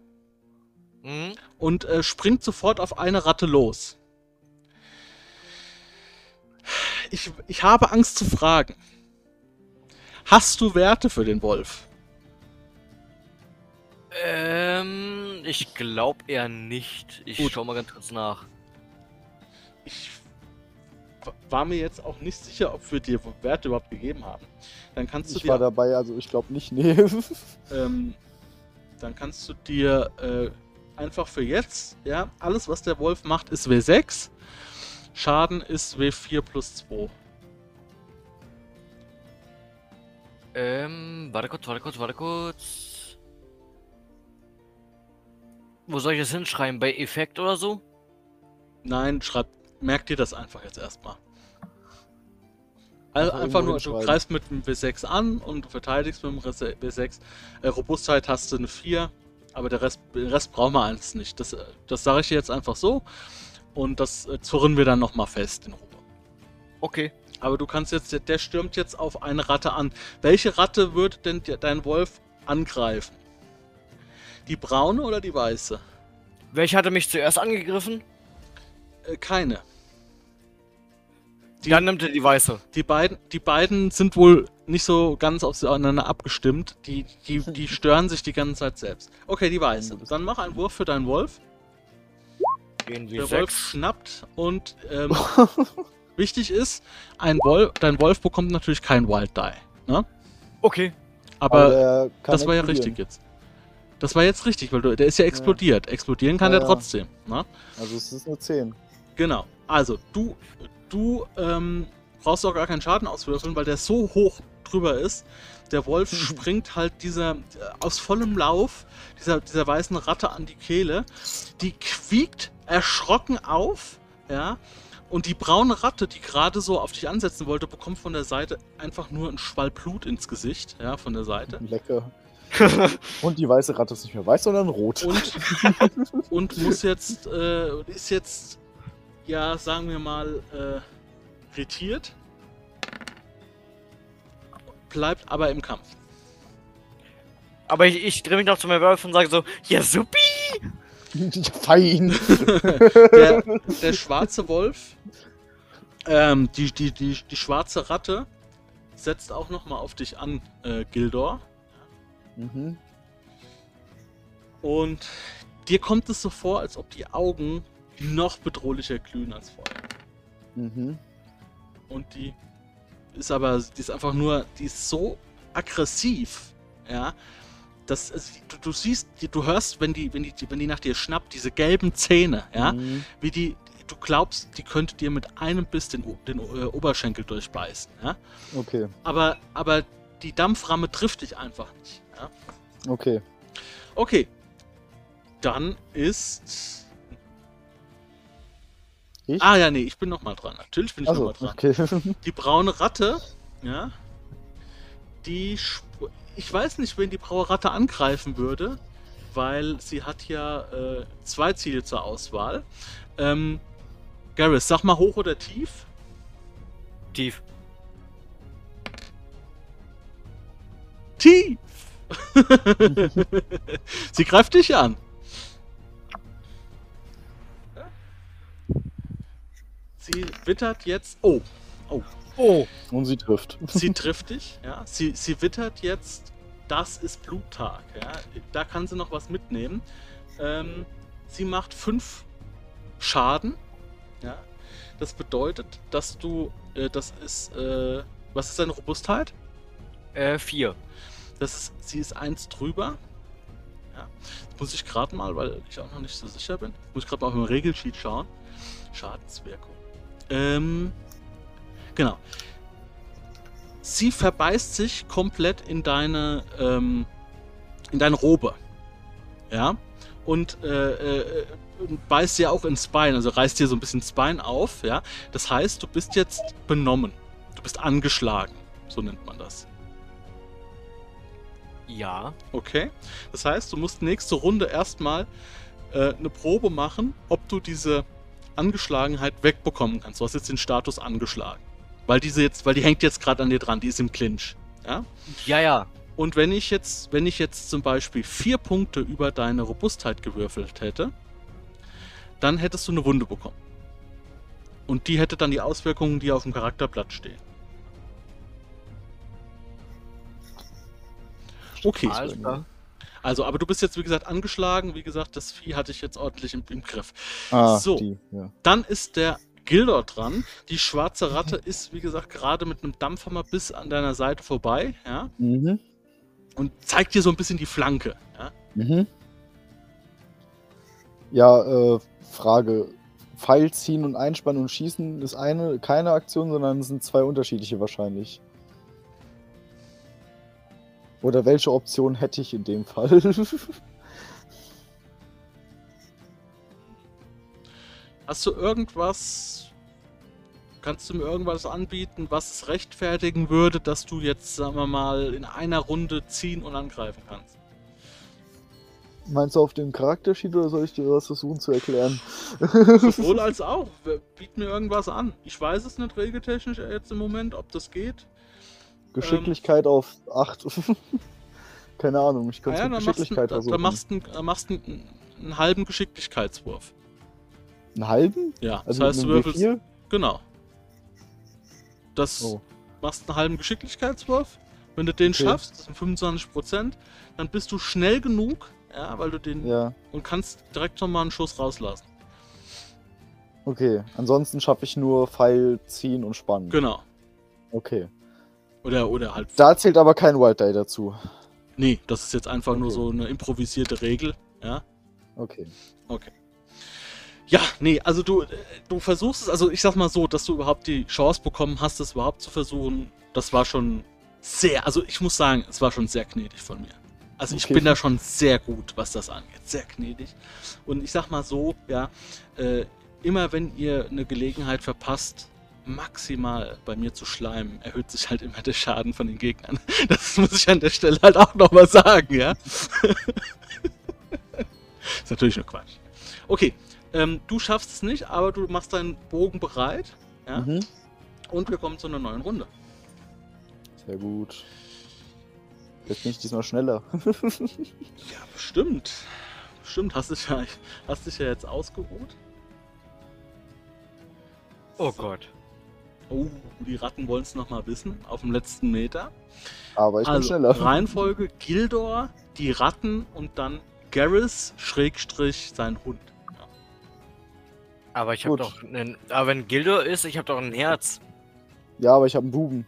Mhm. und äh, springt sofort auf eine Ratte los. Ich, ich habe Angst zu fragen. Hast du Werte für den Wolf? Ähm, ich glaube eher nicht. Ich Gut. schau mal ganz kurz nach. Ich war mir jetzt auch nicht sicher, ob wir dir Werte überhaupt gegeben haben. Dann kannst du Ich war dir, dabei, also ich glaube nicht, nee. ähm, dann kannst du dir äh, einfach für jetzt, ja, alles was der Wolf macht, ist W6. Schaden ist W4 plus 2. Ähm, warte kurz, warte kurz, warte kurz. Wo soll ich das hinschreiben? Bei Effekt oder so? Nein, schreib, merk dir das einfach jetzt erstmal. Also Einfach nur, du greifst mit dem W6 an und du verteidigst mit dem Rese- W6. Äh, Robustheit hast du eine 4, aber der Rest, den Rest brauchen wir alles nicht. Das, äh, das sage ich dir jetzt einfach so und das äh, zurren wir dann nochmal fest in Ruhe. Okay. Aber du kannst jetzt, der- der stürmt jetzt auf eine Ratte an. Welche Ratte würde denn der- dein Wolf angreifen? Die braune oder die weiße? Welcher hatte mich zuerst angegriffen? Äh, keine. Die- Dann nimmt er die weiße. Die beiden, die beiden sind wohl nicht so ganz aufeinander abgestimmt. Die, die, die stören sich die ganze Zeit selbst. Okay, die weiße. Dann mach einen Wurf für deinen Wolf. Gehen Der wir Wolf sechs. schnappt und ähm, wichtig ist, ein Wolf, dein Wolf bekommt natürlich kein Wild Die. Ne? Okay. Aber der kann das war ja richtig jetzt. Das war jetzt richtig, weil du, der ist ja explodiert. Explodieren kann Ja, der ja. trotzdem. Ne? Also es ist eine 10. Genau. Also, du, du ähm, brauchst auch gar keinen Schaden auswürfeln, weil der so hoch drüber ist. Der Wolf springt halt dieser äh, aus vollem Lauf dieser, dieser weißen Ratte an die Kehle. Die quiekt erschrocken auf, ja. Und die braune Ratte, die gerade so auf dich ansetzen wollte, bekommt von der Seite einfach nur einen Schwall Blut ins Gesicht, ja, von der Seite. Lecker. Und die weiße Ratte ist nicht mehr weiß, sondern rot. und, und muss jetzt, äh, ist jetzt, ja, sagen wir mal, äh, retiert. Bleibt aber im Kampf. Aber ich, ich drehe mich noch zu meinem Wolf und sage so, ja supi! Fein. Der, der schwarze Wolf, ähm, die, die, die, die schwarze Ratte, setzt auch nochmal auf dich an, äh, Gildor. Mhm. Und dir kommt es so vor, als ob die Augen noch bedrohlicher glühen als vorher. Mhm. Und die ist aber, die ist einfach nur, die ist so aggressiv, ja. Das, ist- du, du siehst, die- du hörst, wenn die, wenn die, wenn die nach dir schnappt, diese gelben Zähne, ja, Mhm. wie die, du glaubst, die könnte dir mit einem Biss den, den äh, Oberschenkel durchbeißen, ja. Okay. Aber, aber die Dampframme trifft dich einfach nicht, ja. Okay. Okay. Dann ist. Ich? Ah ja, nee, ich bin noch mal dran. Natürlich bin ich noch Also, mal dran. okay. Die braune Ratte, ja, die, sp- ich weiß nicht, wen die braune Ratte angreifen würde, weil sie hat ja äh, zwei Ziele zur Auswahl. Ähm, Garrus, sag mal hoch oder tief? Tief. Tief! sie greift dich an. Sie wittert jetzt. Oh, oh, Oh. Und sie trifft. sie trifft dich, ja. Sie, sie wittert jetzt, das ist Bluttag, ja. Da kann sie noch was mitnehmen. Ähm, sie macht fünf Schaden, ja. Das bedeutet, dass du, äh, das ist, äh, was ist deine Robustheit? Äh, vier. Das ist, sie ist eins drüber. Ja. Das muss ich gerade mal, weil ich auch noch nicht so sicher bin. Muss ich gerade mal auf dem Regelsheet schauen. Schadenswirkung. Ähm, genau. Sie verbeißt sich komplett in deine, ähm, in deine Robe. Ja. Und äh, äh, beißt dir auch ins Bein, also reißt dir so ein bisschen das Bein auf, ja. Das heißt, du bist jetzt benommen. Du bist angeschlagen, so nennt man das. Ja. Okay. Das heißt, du musst nächste Runde erstmal äh, eine Probe machen, ob du diese Angeschlagenheit wegbekommen kannst. Du hast jetzt den Status angeschlagen. Weil diese jetzt, weil die hängt jetzt gerade an dir dran, die ist im Clinch. Ja? Ja, ja. Und wenn ich jetzt, wenn ich jetzt zum Beispiel vier Punkte über deine Robustheit gewürfelt hätte, dann hättest du eine Wunde bekommen. Und die hätte dann die Auswirkungen, die auf dem Charakterblatt stehen. Okay. Klar. Also, aber du bist jetzt, wie gesagt, angeschlagen. Wie gesagt, das Vieh hatte ich jetzt ordentlich im, im Griff. Ah, So. die, ja. Dann ist der Gildor dran. Die schwarze Ratte ist, wie gesagt, gerade mit einem Dampfhammer bis an deiner Seite vorbei. Ja? Mhm. Und zeigt dir so ein bisschen die Flanke. Ja? Mhm. Ja, äh, Frage. Pfeil ziehen und einspannen und schießen ist eine, keine Aktion, sondern es sind zwei unterschiedliche wahrscheinlich. Oder welche Option hätte ich in dem Fall? Hast du irgendwas. Kannst du mir irgendwas anbieten, was es rechtfertigen würde, dass du jetzt, sagen wir mal, in einer Runde ziehen und angreifen kannst? Meinst du auf dem Charaktersheet oder soll ich dir was versuchen zu erklären? Sowohl als auch. Biet mir irgendwas an. Ich weiß es nicht regeltechnisch jetzt im Moment, ob das geht. Geschicklichkeit auf 8. Keine Ahnung, ich Ah könnte ja, es mit dann Geschicklichkeit versuchen. machst du da machst einen, einen halben Geschicklichkeitswurf. Einen halben? Ja, Also das heißt, du würfelst. W4? Genau. Das Oh. machst einen halben Geschicklichkeitswurf. Wenn du den Okay. schaffst, das sind 25%, dann bist du schnell genug, ja, weil du den Ja, und kannst direkt nochmal einen Schuss rauslassen. okay. Ansonsten schaffe ich nur Pfeil ziehen und spannen. Genau. Okay. Oder, oder halt. Da zählt aber kein Wild Die dazu. Nee, das ist jetzt einfach nur Okay. so eine improvisierte Regel. Ja. Okay. Okay. Ja, nee, also du, du versuchst es, also ich sag mal so, dass du überhaupt die Chance bekommen hast, es überhaupt zu versuchen, das war schon sehr, also ich muss sagen, es war schon sehr gnädig von mir. Also ich Okay. bin da schon sehr gut, was das angeht, sehr gnädig. Und ich sag mal so, ja, äh, immer wenn ihr eine Gelegenheit verpasst, maximal bei mir zu schleimen, erhöht sich halt immer der Schaden von den Gegnern. Das muss ich an der Stelle halt auch nochmal sagen, ja. ist natürlich nur Quatsch. Okay, ähm, du schaffst es nicht, aber du machst deinen Bogen bereit. Ja? Mhm. Und wir kommen zu einer neuen Runde. Sehr gut. Jetzt bin ich diesmal schneller. Ja, bestimmt. Bestimmt, hast dich ja, hast dich ja jetzt ausgeruht. Oh Gott. Oh, die Ratten wollen es nochmal wissen, auf dem letzten Meter. Aber ich bin also, schneller. Reihenfolge Gildor, die Ratten und dann Garrus, Schrägstrich, sein Hund. Ja. Aber ich habe doch einen. Aber wenn Gildo ist, ich habe doch ein Herz. Ja, aber ich habe einen Buben.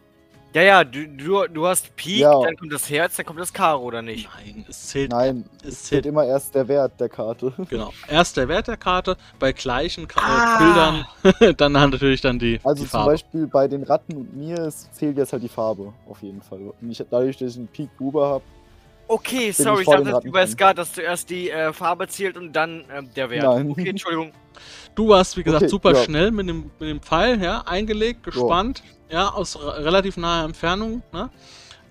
Ja, ja, du, du, du hast Pik, Ja. dann kommt das Herz, dann kommt das Karo, oder nicht? Nein, es zählt, Nein, es zählt zählt immer erst der Wert der Karte. Genau. Erst der Wert der Karte, bei gleichen Ka Ah. äh, Bildern, dann natürlich dann die, Also die zum Farbe. Beispiel bei den Ratten und mir es zählt jetzt halt die Farbe, auf jeden Fall. Und ich, dadurch, dass ich einen Peak Bube habe, Okay, ich sorry, ich vor dachte, ist Ratten Skat, dass zuerst die äh, Farbe zählt und dann ähm, der Wert. Nein. Okay, Entschuldigung. Du warst, wie gesagt, Okay, super ja. schnell mit dem, mit dem Pfeil, ja, eingelegt, gespannt, ja, aus re- relativ naher Entfernung, ne?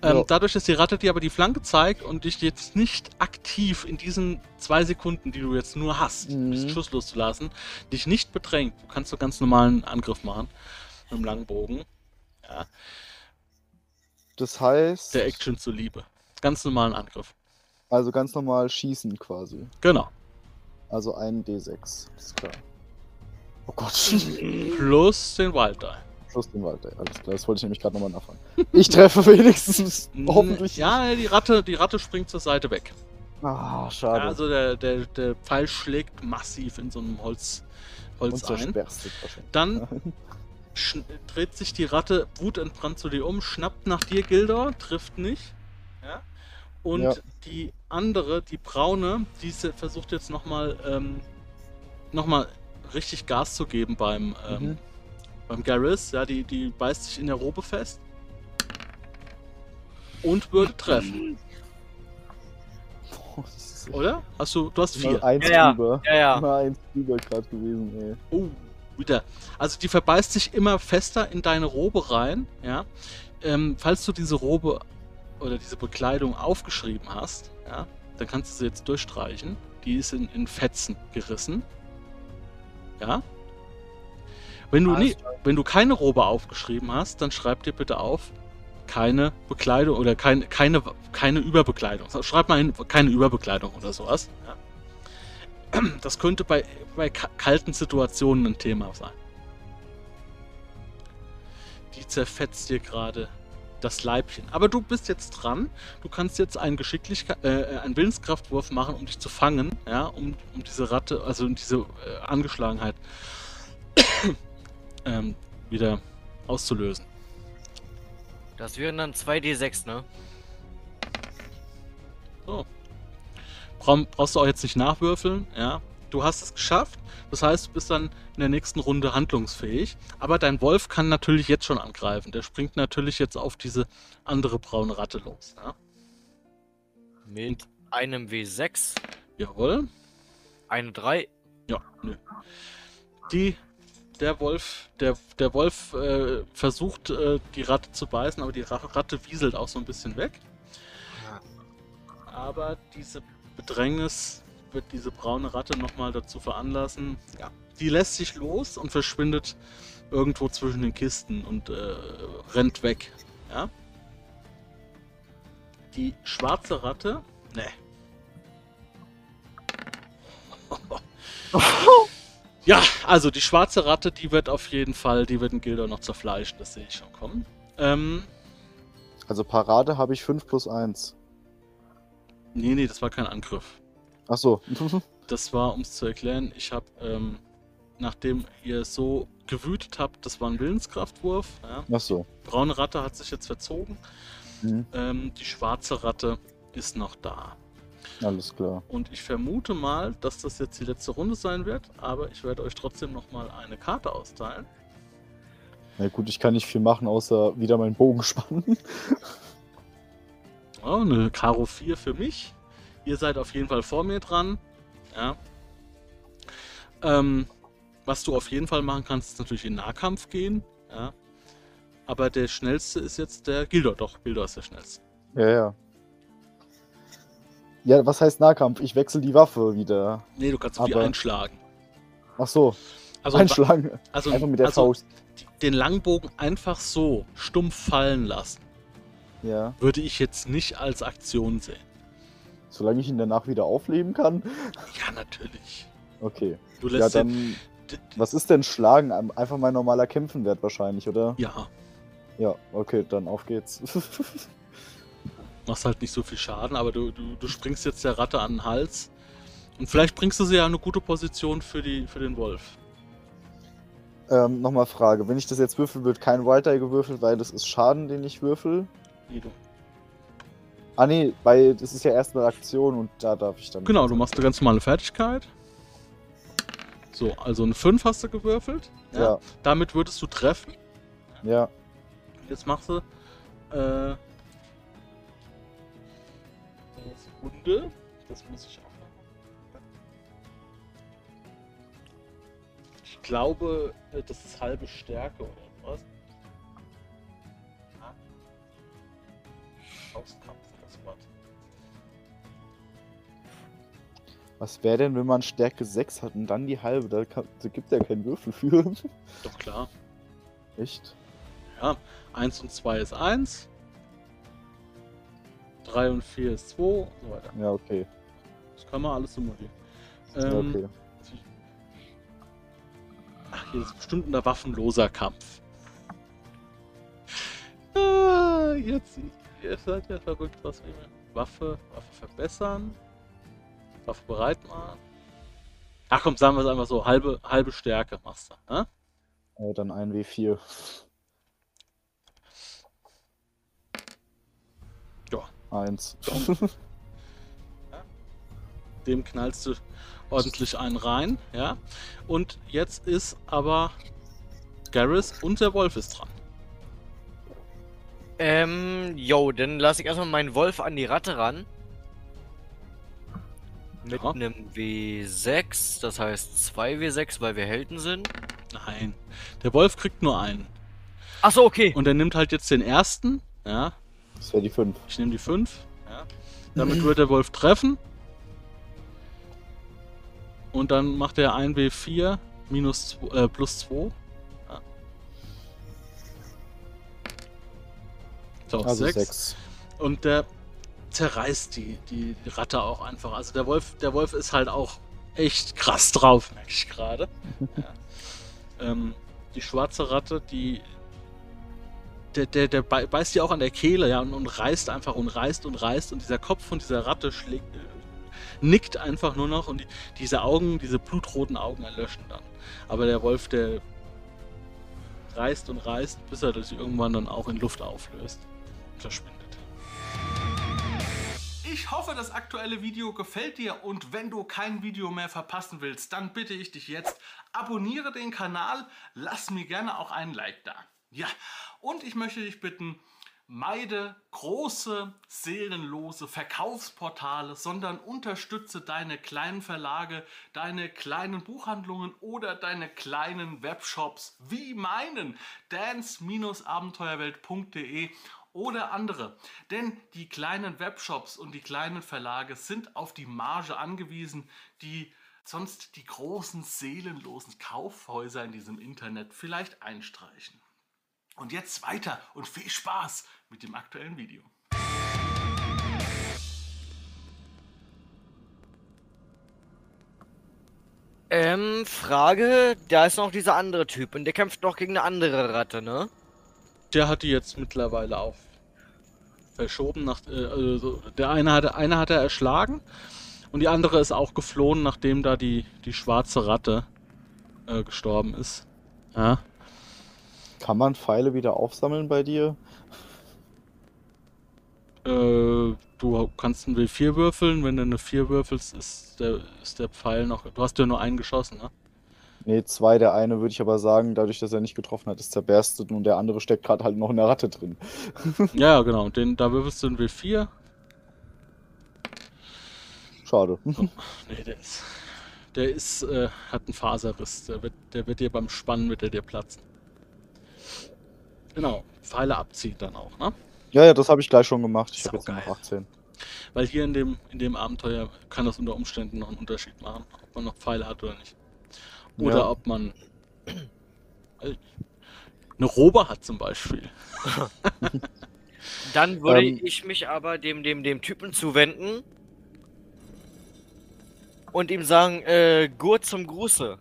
Ähm, Ja. Dadurch, dass die Ratte dir aber die Flanke zeigt und dich jetzt nicht aktiv in diesen zwei Sekunden, die du jetzt nur hast, Mhm. bis Schuss loszulassen, dich nicht bedrängt. Du kannst so ganz normalen Angriff machen. Mit dem langen Bogen. das heißt, Der Action zuliebe. Ganz normalen Angriff. also ganz normal schießen quasi. Genau. Also ein D6, ist klar. Oh Gott, Plus den Wild Die. Plus den Wald, ey. alles klar, das wollte ich nämlich gerade nochmal nachfragen. Ich treffe wenigstens, hoffentlich. Ja, die Ratte, die Ratte springt zur Seite weg. Ah, Ja, schade. also der, der, der Pfeil schlägt massiv in so einem Holz, Holz ein. zersperrstet wahrscheinlich. Dann dreht sich die Ratte wutentbrannt zu dir um, schnappt nach dir, Gildor, trifft nicht. Ja? Und Ja. die andere, die braune, diese versucht jetzt nochmal ähm, noch mal richtig Gas zu geben beim, ähm, Mhm. Beim Garrus. Ja, die, die beißt sich in der Robe fest. Und würde treffen, ist echt oder? Hast du, du hast immer vier. eins Ja, ja. drüber. Ja, ja. Immer eins drüber gerade gewesen, ey. Oh, wieder. Also die verbeißt sich immer fester in deine Robe rein, ja. Ähm, falls du diese Robe oder diese Bekleidung aufgeschrieben hast, ja, dann kannst du sie jetzt durchstreichen. Die ist in, in Fetzen gerissen. Ja. Wenn du, nie, wenn du keine Robe aufgeschrieben hast, dann schreib dir bitte auf, keine Bekleidung oder kein, keine, keine Überbekleidung. Schreib mal hin, keine Überbekleidung oder sowas. Ja. Das könnte bei, bei ka- kalten Situationen ein Thema sein. Die zerfetzt dir gerade das Leibchen. Aber du bist jetzt dran. Du kannst jetzt einen Geschicklichkeit, äh, einen Willenskraftwurf machen, um dich zu fangen, ja, um, um diese Ratte, also um diese äh, Angeschlagenheit ähm, wieder auszulösen. Das wären dann 2d6, ne? Bra brauchst du auch jetzt nicht nachwürfeln, ja. Du hast es geschafft, das heißt, du bist dann in der nächsten Runde handlungsfähig. Aber dein Wolf kann natürlich jetzt schon angreifen. Der springt natürlich jetzt auf diese andere braune Ratte los. Ja? Mit einem W6, Jawohl. eine 3. Ja, nö. Die, der Wolf, der, der Wolf äh, versucht, äh, die Ratte zu beißen, aber die Ra Ratte wieselt auch so ein bisschen weg. Aber diese Bedrängnis wird diese braune Ratte nochmal dazu veranlassen. Ja. Die lässt sich los und verschwindet irgendwo zwischen den Kisten und äh, rennt weg. Ja. Die schwarze Ratte. Ne. Ja, also die schwarze Ratte, die wird auf jeden Fall, die wird ein Gilder noch zerfleischen, das sehe ich schon kommen. Ähm, Also Parade habe ich 5 plus 1. nee, nee, das war kein Angriff. Ach so. Das war, um es zu erklären, ich habe, ähm, nachdem ihr so gewütet habt, das war ein Willenskraftwurf. Ja. Ach so. Braune Ratte hat sich jetzt verzogen. Mhm. Ähm, die schwarze Ratte ist noch da. Alles klar. Und ich vermute mal, dass das jetzt die letzte Runde sein wird, aber ich werde euch trotzdem nochmal eine Karte austeilen. Na gut, ich kann nicht viel machen, außer wieder meinen Bogen spannen. Oh, eine Karo 4 für mich. Ihr seid auf jeden Fall vor mir dran. Ja. Ähm, was du auf jeden Fall machen kannst, ist natürlich in Nahkampf gehen. Ja. Aber der schnellste ist jetzt der Gildor. Doch, Gildor ist der schnellste. Ja, ja. Ja, was heißt Nahkampf? Ich wechsle die Waffe wieder. Nee, du kannst Aber- einschlagen. Ach so, Also, einschlagen. also, Einfach mit der also Faust. den Langbogen einfach so stumpf fallen lassen, Ja. würde ich jetzt nicht als Aktion sehen. Solange ich ihn danach wieder aufleben kann. Ja, natürlich. Okay. Du Ja, lässt den, dann. Was ist denn Schlagen? Ein- Einfach mein normaler Kämpfenwert wahrscheinlich, oder? ja, Ja, okay, dann auf geht's. machst halt nicht so viel Schaden, aber du, du, du springst jetzt der Ratte an den Hals. Und vielleicht bringst du sie ja in eine gute Position für, die, für den Wolf. ähm, nochmal Frage. Wenn ich das jetzt würfel, wird kein Wild Die gewürfelt, weil das ist Schaden, den ich würfel. Wie du. Ah nee, weil das ist ja erst eine Aktion und da darf ich dann. Genau, du machst eine ganz normale Fertigkeit. So, also eine 5 hast du gewürfelt. Ja, Damit würdest du treffen. ja. Jetzt machst du. Äh. Sekunde. Das muss ich auch. Ich glaube, äh, das ist halbe Stärke oder was? Ja. Auskampf, das Wort. Was wäre denn, wenn man Stärke 6 hat und dann die halbe? Da, kann, da gibt ja keinen Würfel für. Doch klar. Echt? Ja, 1 und 2 ist 1. 3 und 4 ist 2 und so weiter. Ja, okay. Das kann man alles simulieren. Ja, Ähm, okay. Ach, hier ist bestimmt ein waffenloser Kampf. Ah, jetzt, ihr seid ja verrückt, was wir. Waffe, Waffe verbessern. Waffe bereit machen. Ach komm, sagen wir es einfach so, halbe, halbe Stärke machst du. Ne? Äh, dann ein W4. Ja. Eins. Dem knallst du ordentlich einen rein, ja. Und jetzt ist aber Garrus und der Wolf ist dran. Ähm, yo, dann lasse ich erstmal meinen Wolf an die Ratte ran. Mit Ja. einem W6, das heißt 2 W6, weil wir Helden sind. Nein. Der Wolf kriegt nur einen. Achso, okay. Und er nimmt halt jetzt den ersten. Ja. Das wäre die 5. Ich nehme die 5. Ja. Damit wird der Wolf treffen. Und dann macht er 1W4 minus äh, plus 2. Ja. So, Also 6. 6. Und der zerreißt die, die, die Ratte auch einfach. Also der Wolf, der Wolf ist halt auch echt krass drauf, merke ich gerade. ja. ähm, die schwarze Ratte, die. Der, der, der bei- beißt die auch an der Kehle, ja, und, und reißt einfach und reißt und reißt. Und dieser Kopf von dieser Ratte schlägt, äh, nickt einfach nur noch und die, diese Augen, diese blutroten Augen erlöschen dann. Aber der Wolf, der reißt und reißt, bis er sich irgendwann dann auch in Luft auflöst und verschwindet. Ich hoffe, das aktuelle Video gefällt dir und wenn du kein Video mehr verpassen willst, dann bitte ich dich jetzt, abonniere den Kanal, lass mir gerne auch einen Like da. Ja, und ich möchte dich bitten, meide große, seelenlose Verkaufsportale, sondern unterstütze deine kleinen Verlage, deine kleinen Buchhandlungen oder deine kleinen Webshops wie meinen dance-abenteuerwelt.de oder andere. Denn die kleinen Webshops und die kleinen Verlage sind auf die Marge angewiesen, die sonst die großen seelenlosen Kaufhäuser in diesem Internet vielleicht einstreichen. Und jetzt weiter und viel Spaß mit dem aktuellen Video. Ähm, Frage, da ist noch dieser andere Typ und der kämpft noch gegen eine andere Ratte, ne? Der hat die jetzt mittlerweile auch verschoben. Nach, äh, also der eine hatte, eine hat er erschlagen und die andere ist auch geflohen, nachdem da die, die schwarze Ratte äh, gestorben ist. Ja. Kann man Pfeile wieder aufsammeln bei dir? Äh, du kannst einen W4 würfeln. Wenn du eine 4 würfelst, ist der, ist der Pfeil noch. Du hast ja nur einen geschossen, ne? Nee, zwei. Der eine würde ich aber sagen, dadurch, dass er nicht getroffen hat, ist zerberstet und der andere steckt gerade halt noch in der Ratte drin. Ja, genau. Und den, da würfelst du einen W4. Schade. Nee, der ist. Der ist, äh, hat einen Faserriss. Der wird, der wird dir beim Spannen wird der dir platzen. Genau. Pfeile abziehen dann auch, ne? Ja, ja, das habe ich gleich schon gemacht. Ich habe jetzt noch 18. Weil hier in dem, in dem Abenteuer kann das unter Umständen noch einen Unterschied machen, ob man noch Pfeile hat oder nicht. Oder Ja. ob man eine Robe hat zum Beispiel. Dann würde Ähm. ich mich aber dem, dem, dem Typen zuwenden und ihm sagen, äh, Gurt zum Gruße.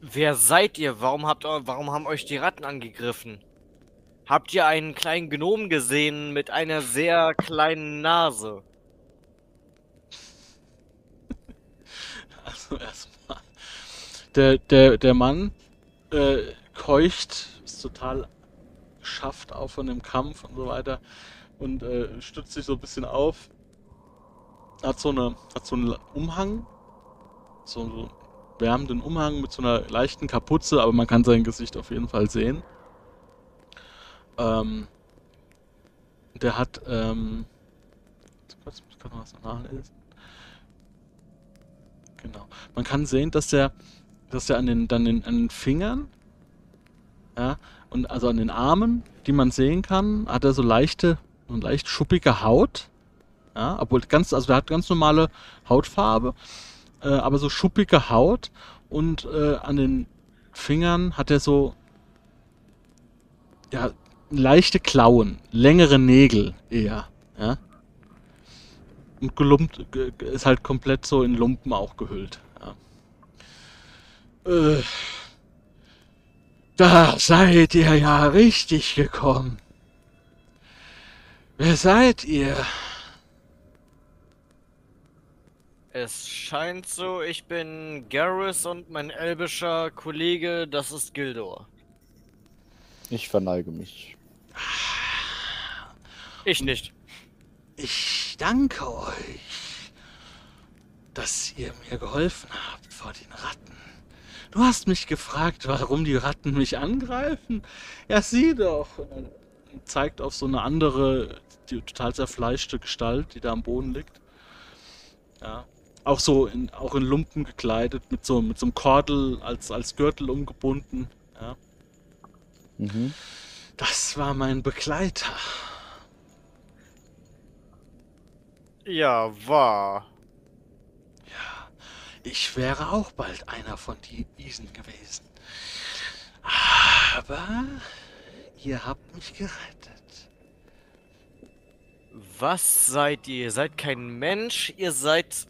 Wer seid ihr? Warum habt ihr, warum haben euch die Ratten angegriffen? Habt ihr einen kleinen Gnom gesehen mit einer sehr kleinen Nase? Also erstmal. Der, der, der Mann äh, keucht, ist total schafft auch von dem Kampf und so weiter und äh, stützt sich so ein bisschen auf. Hat so eine, hat so einen Umhang, so einen wärmenden Umhang mit so einer leichten Kapuze, aber man kann sein Gesicht auf jeden Fall sehen. Ähm, der hat, ähm, kurz, kann noch was nachlesen. Genau. Man kann sehen, dass der, dass der an den, dann den, an den Fingern, ja, und also an den Armen, die man sehen kann, hat er so leichte, so leicht schuppige Haut. Ja, obwohl ganz, also der hat ganz normale Hautfarbe, äh, aber so schuppige Haut und äh, an den Fingern hat er so, ja, leichte Klauen, längere Nägel eher, ja. Und gelumpt, ge- ge- ist halt komplett so in Lumpen auch gehüllt. Ja. Äh, da seid ihr ja richtig gekommen. Wer seid ihr? Es scheint so, ich bin Garrus und mein elbischer Kollege, das ist Gildor. Ich verneige mich. Ich nicht. Ich danke euch, dass ihr mir geholfen habt vor den Ratten. Du hast mich gefragt, warum die Ratten mich angreifen. Ja, sieh doch. Und zeigt auf so eine andere, die total zerfleischte Gestalt, die da am Boden liegt. Ja. Auch so in, auch in Lumpen gekleidet, mit so, mit so einem Kordel als, als Gürtel umgebunden. Ja. Mhm. Das war mein Begleiter. Ja, war. Ich wäre auch bald einer von diesen gewesen. Aber ihr habt mich gerettet. Was seid ihr? Ihr seid kein Mensch, ihr seid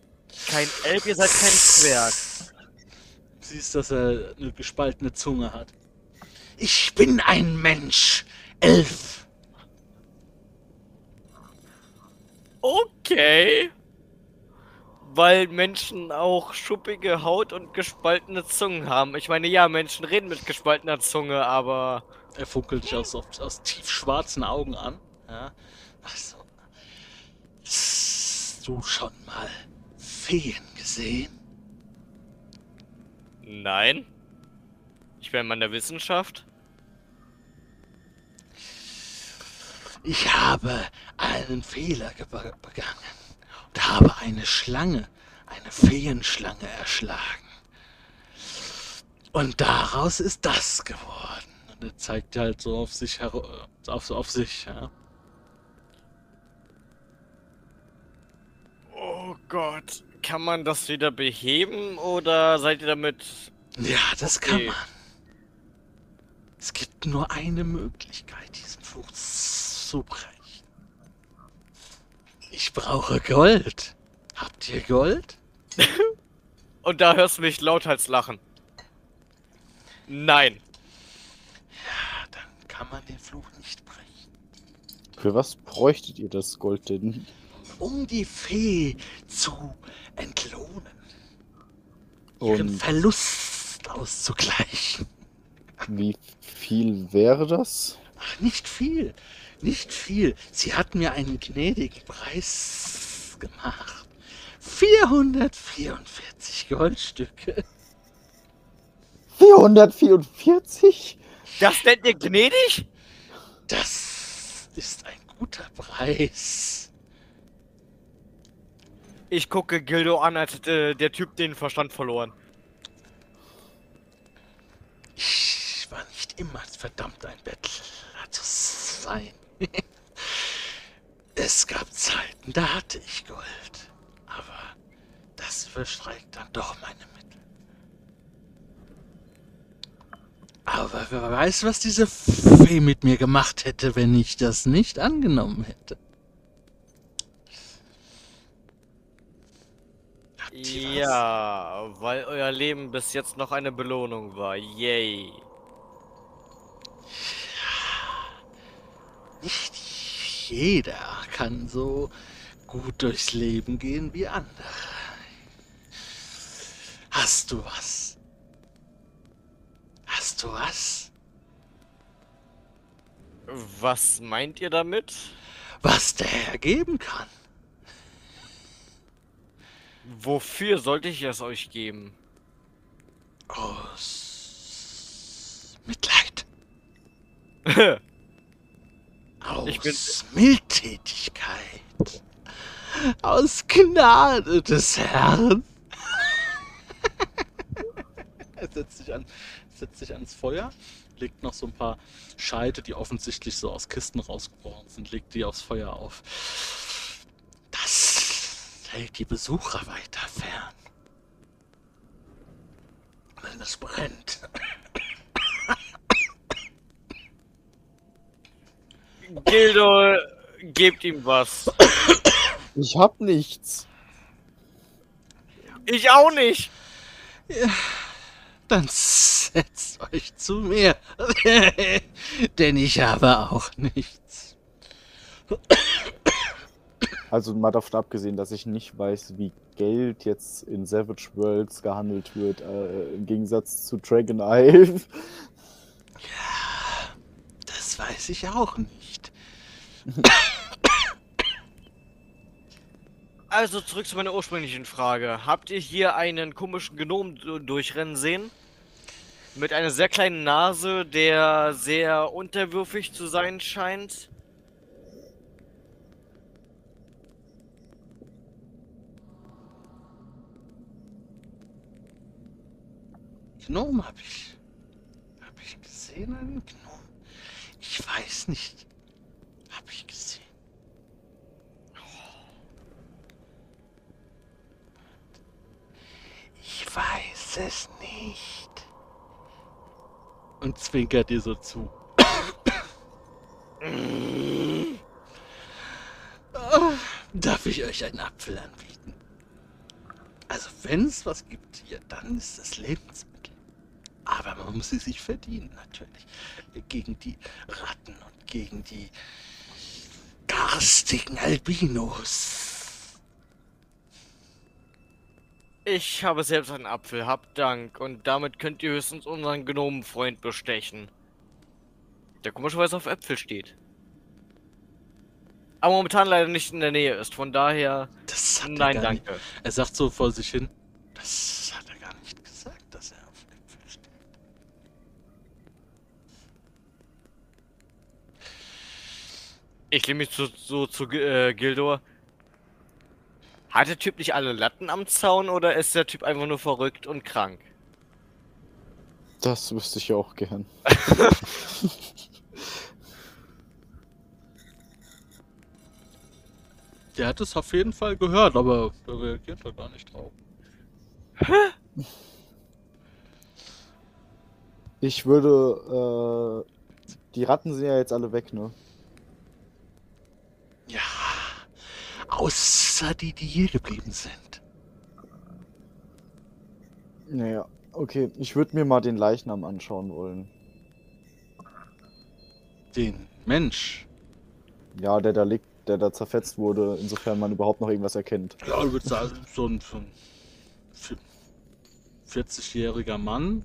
kein Elb, ihr seid kein Zwerg. Siehst, dass er eine gespaltene Zunge hat. Ich bin ein Mensch. Elf. Okay. Weil Menschen auch schuppige Haut und gespaltene Zungen haben. Ich meine, ja, Menschen reden mit gespaltener Zunge, aber. Er funkelt dich aus, aus, tiefschwarzen Augen an. Ja. Achso. Hast du schon mal Feen gesehen? Nein. Ich bin in der Wissenschaft. Ich habe einen Fehler ge- begangen und habe eine Schlange, eine Feenschlange erschlagen. Und daraus ist das geworden. Und er zeigt halt so auf sich äh, auf, auf sich, ja. Oh Gott. Kann man das wieder beheben oder seid ihr damit. Ja, das kann Okay. man. Es gibt nur eine Möglichkeit, diesen Fluch zu brechen. Ich brauche Gold. Habt ihr Gold? Und da hörst du mich lauthals lachen. Nein. Ja, dann kann man den Fluch nicht brechen. Für was bräuchtet ihr das Gold denn? Um die Fee zu entlohnen. Ihren Und Verlust auszugleichen. wie viel wäre das? Ach, nicht viel. Nicht viel. Sie hat mir einen gnädigen Preis gemacht. 444 Goldstücke. 444? Das nennt ihr gnädig? Das ist ein guter Preis. Ich gucke Gildo an, als hätte der Typ den Verstand verloren. Ich war nicht immer verdammt ein Bettler zu sein. es gab Zeiten, da hatte ich Gold. Aber das überstreicht dann doch meine Mittel. Aber wer weiß, was diese Fee mit mir gemacht hätte, wenn ich das nicht angenommen hätte. Ja, weil euer Leben bis jetzt noch eine Belohnung war. Yay. Nicht jeder kann so gut durchs Leben gehen wie andere. Hast du was? Hast du was? Was meint ihr damit? Was der Herr geben kann? Wofür sollte ich es euch geben? Aus Mitleid. Aus Mildtätigkeit. Aus Gnade des Herrn. er setzt sich, an, setzt sich ans Feuer, legt noch so ein paar Scheite, die offensichtlich so aus Kisten rausgebrochen sind, legt die aufs Feuer auf. Das hält die Besucher weiter fern. Wenn es brennt. Gildo, gebt ihm was. Ich hab nichts. Ich auch nicht. Dann setzt euch zu mir. Denn ich habe auch nichts. Also mal davon abgesehen, dass ich nicht weiß, wie Geld jetzt in Savage Worlds gehandelt wird, äh, im Gegensatz zu Dragon Isle. Das weiß ich auch nicht. Also zurück zu meiner ursprünglichen Frage. Habt ihr hier einen komischen Gnom durchrennen sehen? Mit einer sehr kleinen Nase, der sehr unterwürfig zu sein scheint. Gnom hab ich. hab ich gesehen einen Gnom? Ich weiß nicht. Habe ich gesehen. Ich weiß es nicht. Und zwinkert dir so zu. Darf ich euch einen Apfel anbieten? Also wenn es was gibt hier, dann ist es Lebensmittel. Aber man muss sie sich verdienen, natürlich. Gegen die Ratten und gegen die garstigen Albinos. Ich habe selbst einen Apfel, habt Dank. Und damit könnt ihr höchstens unseren Gnomenfreund bestechen. Der komischerweise auf Äpfel steht. Aber momentan leider nicht in der Nähe ist, von daher. Das hat er Nein, danke. Nicht. Er sagt so vor sich hin. Das hat er gar nicht gesagt, dass er auf Äpfel steht. Ich lehne mich zu, so zu äh, Gildor. Hat der Typ nicht alle Latten am Zaun oder ist der Typ einfach nur verrückt und krank? Das wüsste ich ja auch gern. Der hat es auf jeden Fall gehört, aber der reagiert da gar nicht drauf. Ich würde, äh, die Ratten sind ja jetzt alle weg, ne? Ja, außer die, die hier geblieben sind. Naja, okay. Ich würde mir mal den Leichnam anschauen wollen. Den Mensch. Ja, der da liegt, der da zerfetzt wurde, insofern man überhaupt noch irgendwas erkennt. Ja, ich würde sagen, so ein, so ein 40-jähriger Mann.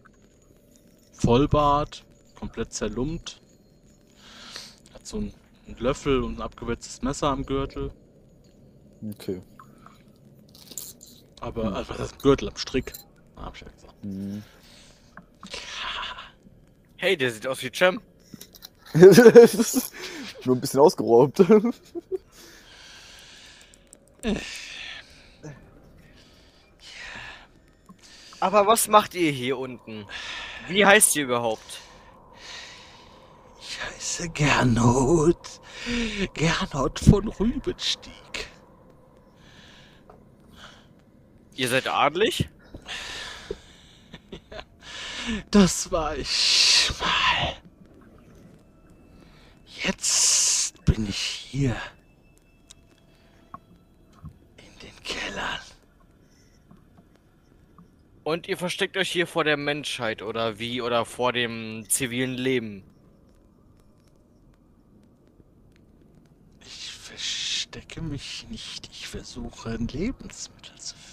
Vollbart, komplett zerlumpt. Hat so einen, einen Löffel und ein abgewetztes Messer am Gürtel. Okay. Aber, also, was ist am Gürtel? Am Strick. Ah, hab ich ja gesagt. Hm. Hey, der sieht aus wie Cem. Nur ein bisschen ausgeraubt. Aber was macht ihr hier unten? Wie heißt ihr überhaupt? Ich heiße Gernot. Gernot von Rübenstieg. Ihr seid adlig? Das war ich mal. Jetzt bin ich hier. In den Kellern. Und ihr versteckt euch hier vor der Menschheit oder wie? Oder vor dem zivilen Leben? Ich verstecke mich nicht. Ich versuche Lebensmittel zu finden.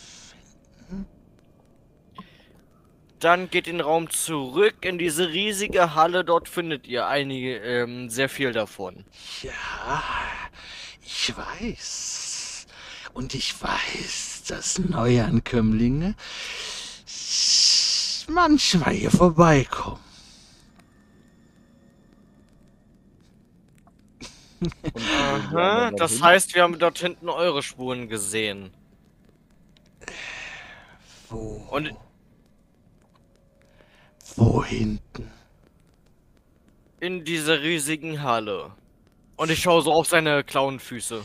Dann geht den Raum zurück in diese riesige Halle. Dort findet ihr einige, ähm, sehr viel davon. Ja, ich weiß. Und ich weiß, dass Neuankömmlinge manchmal hier vorbeikommen. Und Aha, das heißt, wir haben dort hinten eure Spuren gesehen. Wo? Und Wo hinten? in dieser riesigen Halle. Und ich schaue so auf seine Klauenfüße.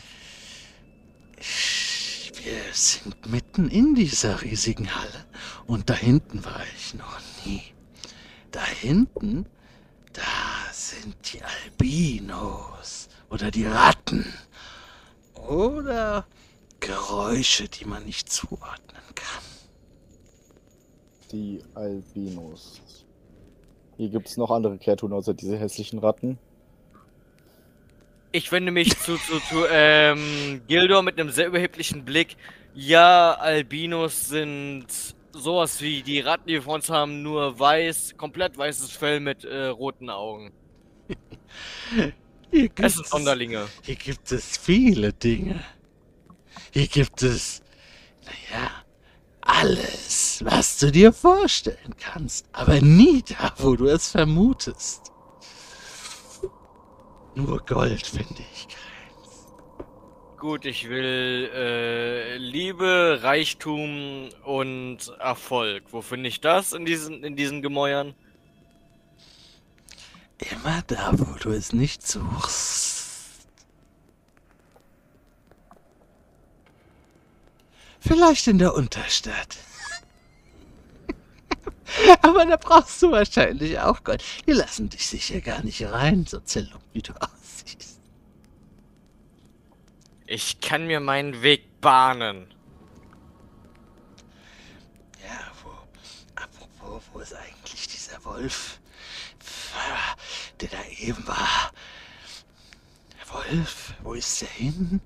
Wir sind mitten in dieser riesigen Halle und da hinten war ich noch nie. Da hinten, da sind die Albinos oder die Ratten oder Geräusche, die man nicht zuordnen kann. Die Albinos. Hier gibt es noch andere Kreaturen außer diese hässlichen Ratten. Ich wende mich zu, zu, zu ähm, Gildor mit einem sehr überheblichen Blick. Ja, Albinos sind sowas wie die Ratten, die wir vor uns haben, nur weiß, komplett weißes Fell mit äh, roten Augen. Hier gibt Es sind Sonderlinge. Hier gibt es viele Dinge. Hier gibt es, naja, alles, was du dir vorstellen kannst, aber nie da, wo du es vermutest. Nur Gold finde ich keins. Gut, ich will äh, Liebe, Reichtum und Erfolg. Wo finde ich das in diesen, in diesen Gemäuern? Immer da, wo du es nicht suchst. Vielleicht in der Unterstadt. Aber da brauchst du wahrscheinlich auch Gold. Die lassen dich sicher gar nicht rein, so zerlumpt wie du aussiehst. Ich kann mir meinen Weg bahnen. Ja, wo. Apropos, wo ist eigentlich dieser Wolf? Der da eben war. Der Wolf, wo ist der hin?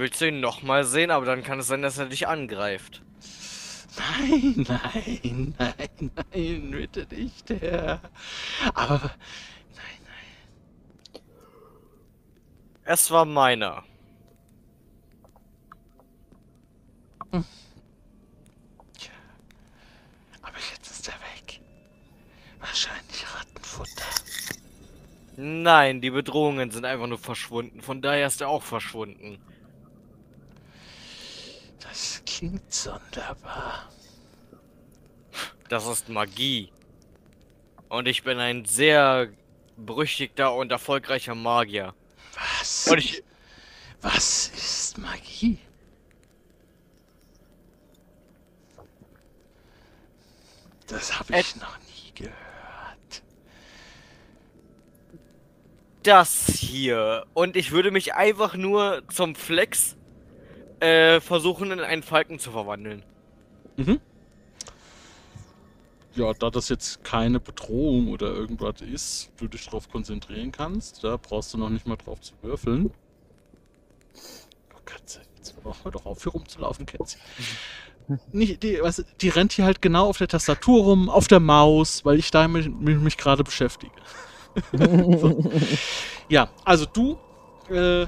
Willst du ihn nochmal sehen, aber dann kann es sein, dass er dich angreift. Nein, nein, nein, nein, bitte nicht, Herr. Aber. Nein, nein. Es war meiner. Tja. Aber jetzt ist er weg. Wahrscheinlich Rattenfutter. Nein, die Bedrohungen sind einfach nur verschwunden. Von daher ist er auch verschwunden. Das klingt sonderbar. Das ist Magie. Und ich bin ein sehr berüchtigter und erfolgreicher Magier. Was? Und ich. Was ist Magie? Das habe ich noch nie gehört. Das hier. Und ich würde mich einfach nur zum Flex äh, versuchen, in einen Falken zu verwandeln. Mhm. Ja, da das jetzt keine Bedrohung oder irgendwas ist, du dich darauf konzentrieren kannst, da brauchst du noch nicht mal drauf zu würfeln. Oh, Katze, jetzt hör doch auf, hier rumzulaufen, Kätzchen. Nicht, die, was, die rennt hier halt genau auf der Tastatur rum, auf der Maus, weil ich damit mich, mich gerade beschäftige. so. Ja, also du äh,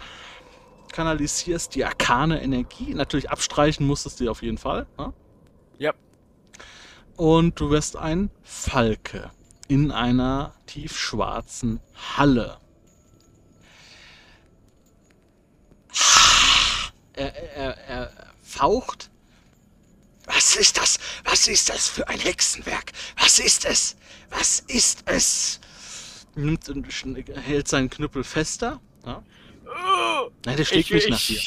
kanalisierst die arkane Energie. Natürlich abstreichen musstest du auf jeden Fall. Ne? Ja. Und du wirst ein Falke in einer tiefschwarzen Halle. Er, er, er faucht. Was ist das? Was ist das für ein Hexenwerk? Was ist es? Was ist es? Nimmt und hält seinen Knüppel fester. Ja? Nein, der schlägt nicht nach dir.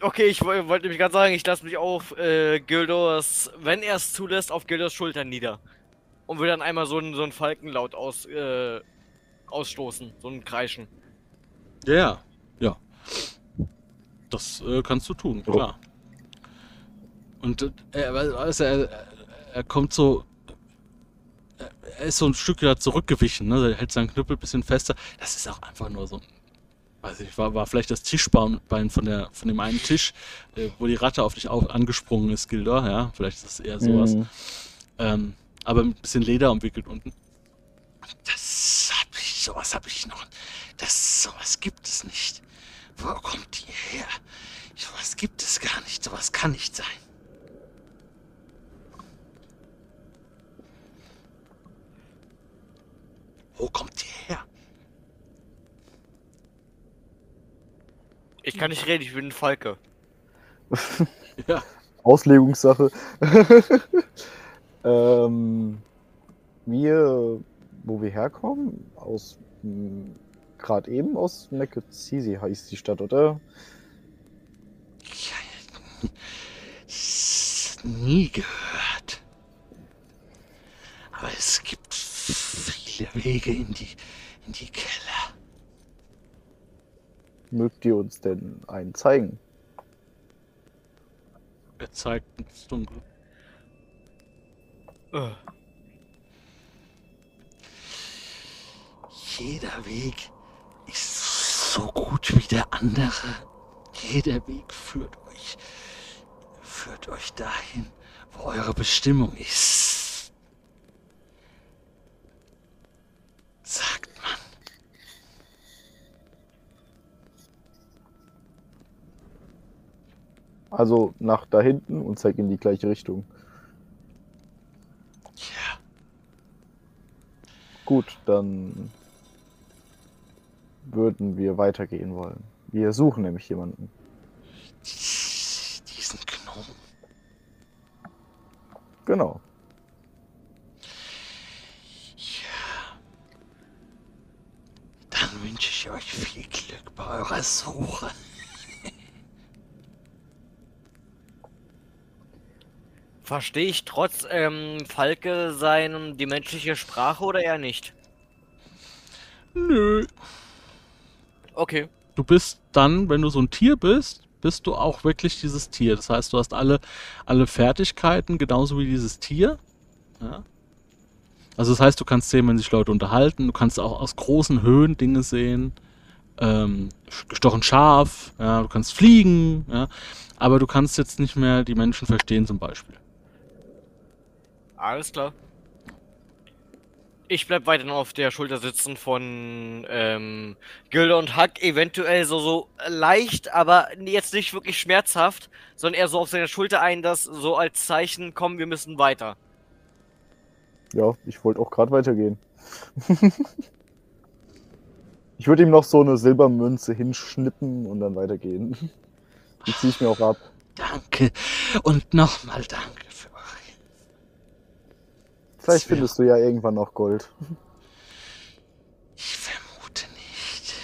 Okay, ich woll- wollte mich gerade sagen, ich lasse mich auf äh, Gildors, wenn er es zulässt, auf Gildors Schultern nieder. Und will dann einmal so einen so einen Falkenlaut aus, äh, ausstoßen, so ein Kreischen. Ja, ja. ja. Das äh, kannst du tun, Oh. klar. Und äh, er, also er, er kommt so. Er ist so ein Stück wieder zurückgewichen, ne? Er hält seinen Knüppel ein bisschen fester. Das ist auch einfach nur so ein. Weiß ich, war, war vielleicht das Tischbein von, der, von dem einen Tisch, äh, wo die Ratte auf dich auf, angesprungen ist, Gilder, ja. Vielleicht ist es eher sowas. Mhm. Ähm, aber mit ein bisschen Leder umwickelt unten. Das hab ich, sowas hab ich noch. Das, sowas gibt es nicht. Wo kommt die her? Sowas gibt es gar nicht. Sowas kann nicht sein. Wo kommt die her? Ich kann nicht reden, ich bin ein Falke. Ja, Auslegungssache. ähm, wir, wo wir herkommen, aus gerade eben aus Mekezisi heißt die Stadt, oder? Nie gehört. Aber es gibt viele Wege in die, in die Keller. Mögt ihr uns denn einen zeigen? er zeigt ins Dunkel. Äh, Jeder Weg ist so gut wie der andere. Jeder Weg führt euch, führt euch dahin, wo eure Bestimmung ist. Sagt man. Also nach da hinten und zeig in die gleiche Richtung. Ja, Gut, dann würden wir weitergehen wollen. Wir suchen nämlich jemanden. Diesen Gnom. Genau. Ja. Dann wünsche ich euch viel Glück bei eurer Suche. Verstehe ich trotz ähm, Falke sein die menschliche Sprache oder eher nicht? Nö. Okay. Du bist dann, wenn du so ein Tier bist, bist du auch wirklich dieses Tier. Das heißt, du hast alle, alle Fertigkeiten, genauso wie dieses Tier. Ja. Also das heißt, du kannst sehen, wenn sich Leute unterhalten, du kannst auch aus großen Höhen Dinge sehen. Ähm, gestochen scharf, ja, du kannst fliegen, ja, aber du kannst jetzt nicht mehr die Menschen verstehen zum Beispiel. Alles klar. Ich bleib weiterhin auf der Schulter sitzen von ähm, Gilde und Hack, eventuell so, so leicht, aber jetzt nicht wirklich schmerzhaft, sondern eher so auf seine Schulter ein, das so als Zeichen, komm, wir müssen weiter. Ja, ich wollte auch gerade weitergehen. ich würde ihm noch so eine Silbermünze hinschnippen und dann weitergehen. Die ziehe ich mir auch ab. Danke und nochmal danke für Vielleicht findest du ja irgendwann noch Gold. Ich vermute nicht.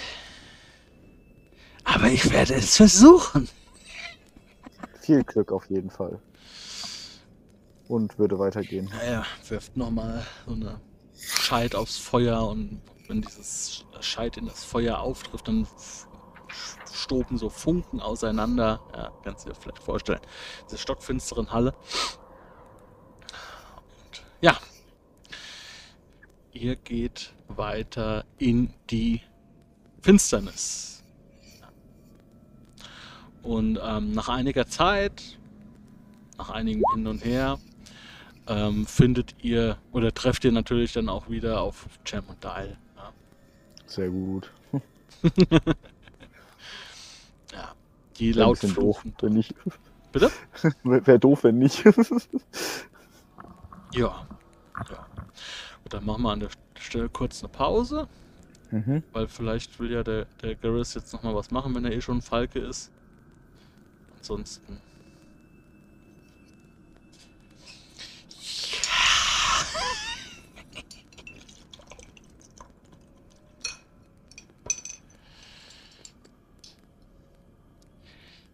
Aber ich werde es versuchen. Viel Glück auf jeden Fall. Und würde weitergehen. Naja, wirft nochmal so eine Scheit aufs Feuer und wenn dieses Scheit in das Feuer auftrifft, dann stoben so Funken auseinander. Ja, kannst du dir vielleicht vorstellen. Diese stockfinsteren Halle. Und ja. Ihr geht weiter in die Finsternis. Und ähm, nach einiger Zeit, nach einigem Hin und Her, ähm, findet ihr oder trefft ihr natürlich dann auch wieder auf Jam und Dial. Ja. Sehr gut. ja. Die Wär laut bisschen doof, fluchen. wenn nicht. Bitte? Wäre doof, wenn nicht. Ja. ja. Dann machen wir an der Stelle kurz eine Pause, mhm. weil vielleicht will ja der, der Garrus jetzt nochmal was machen, wenn er eh schon ein Falke ist. Ansonsten.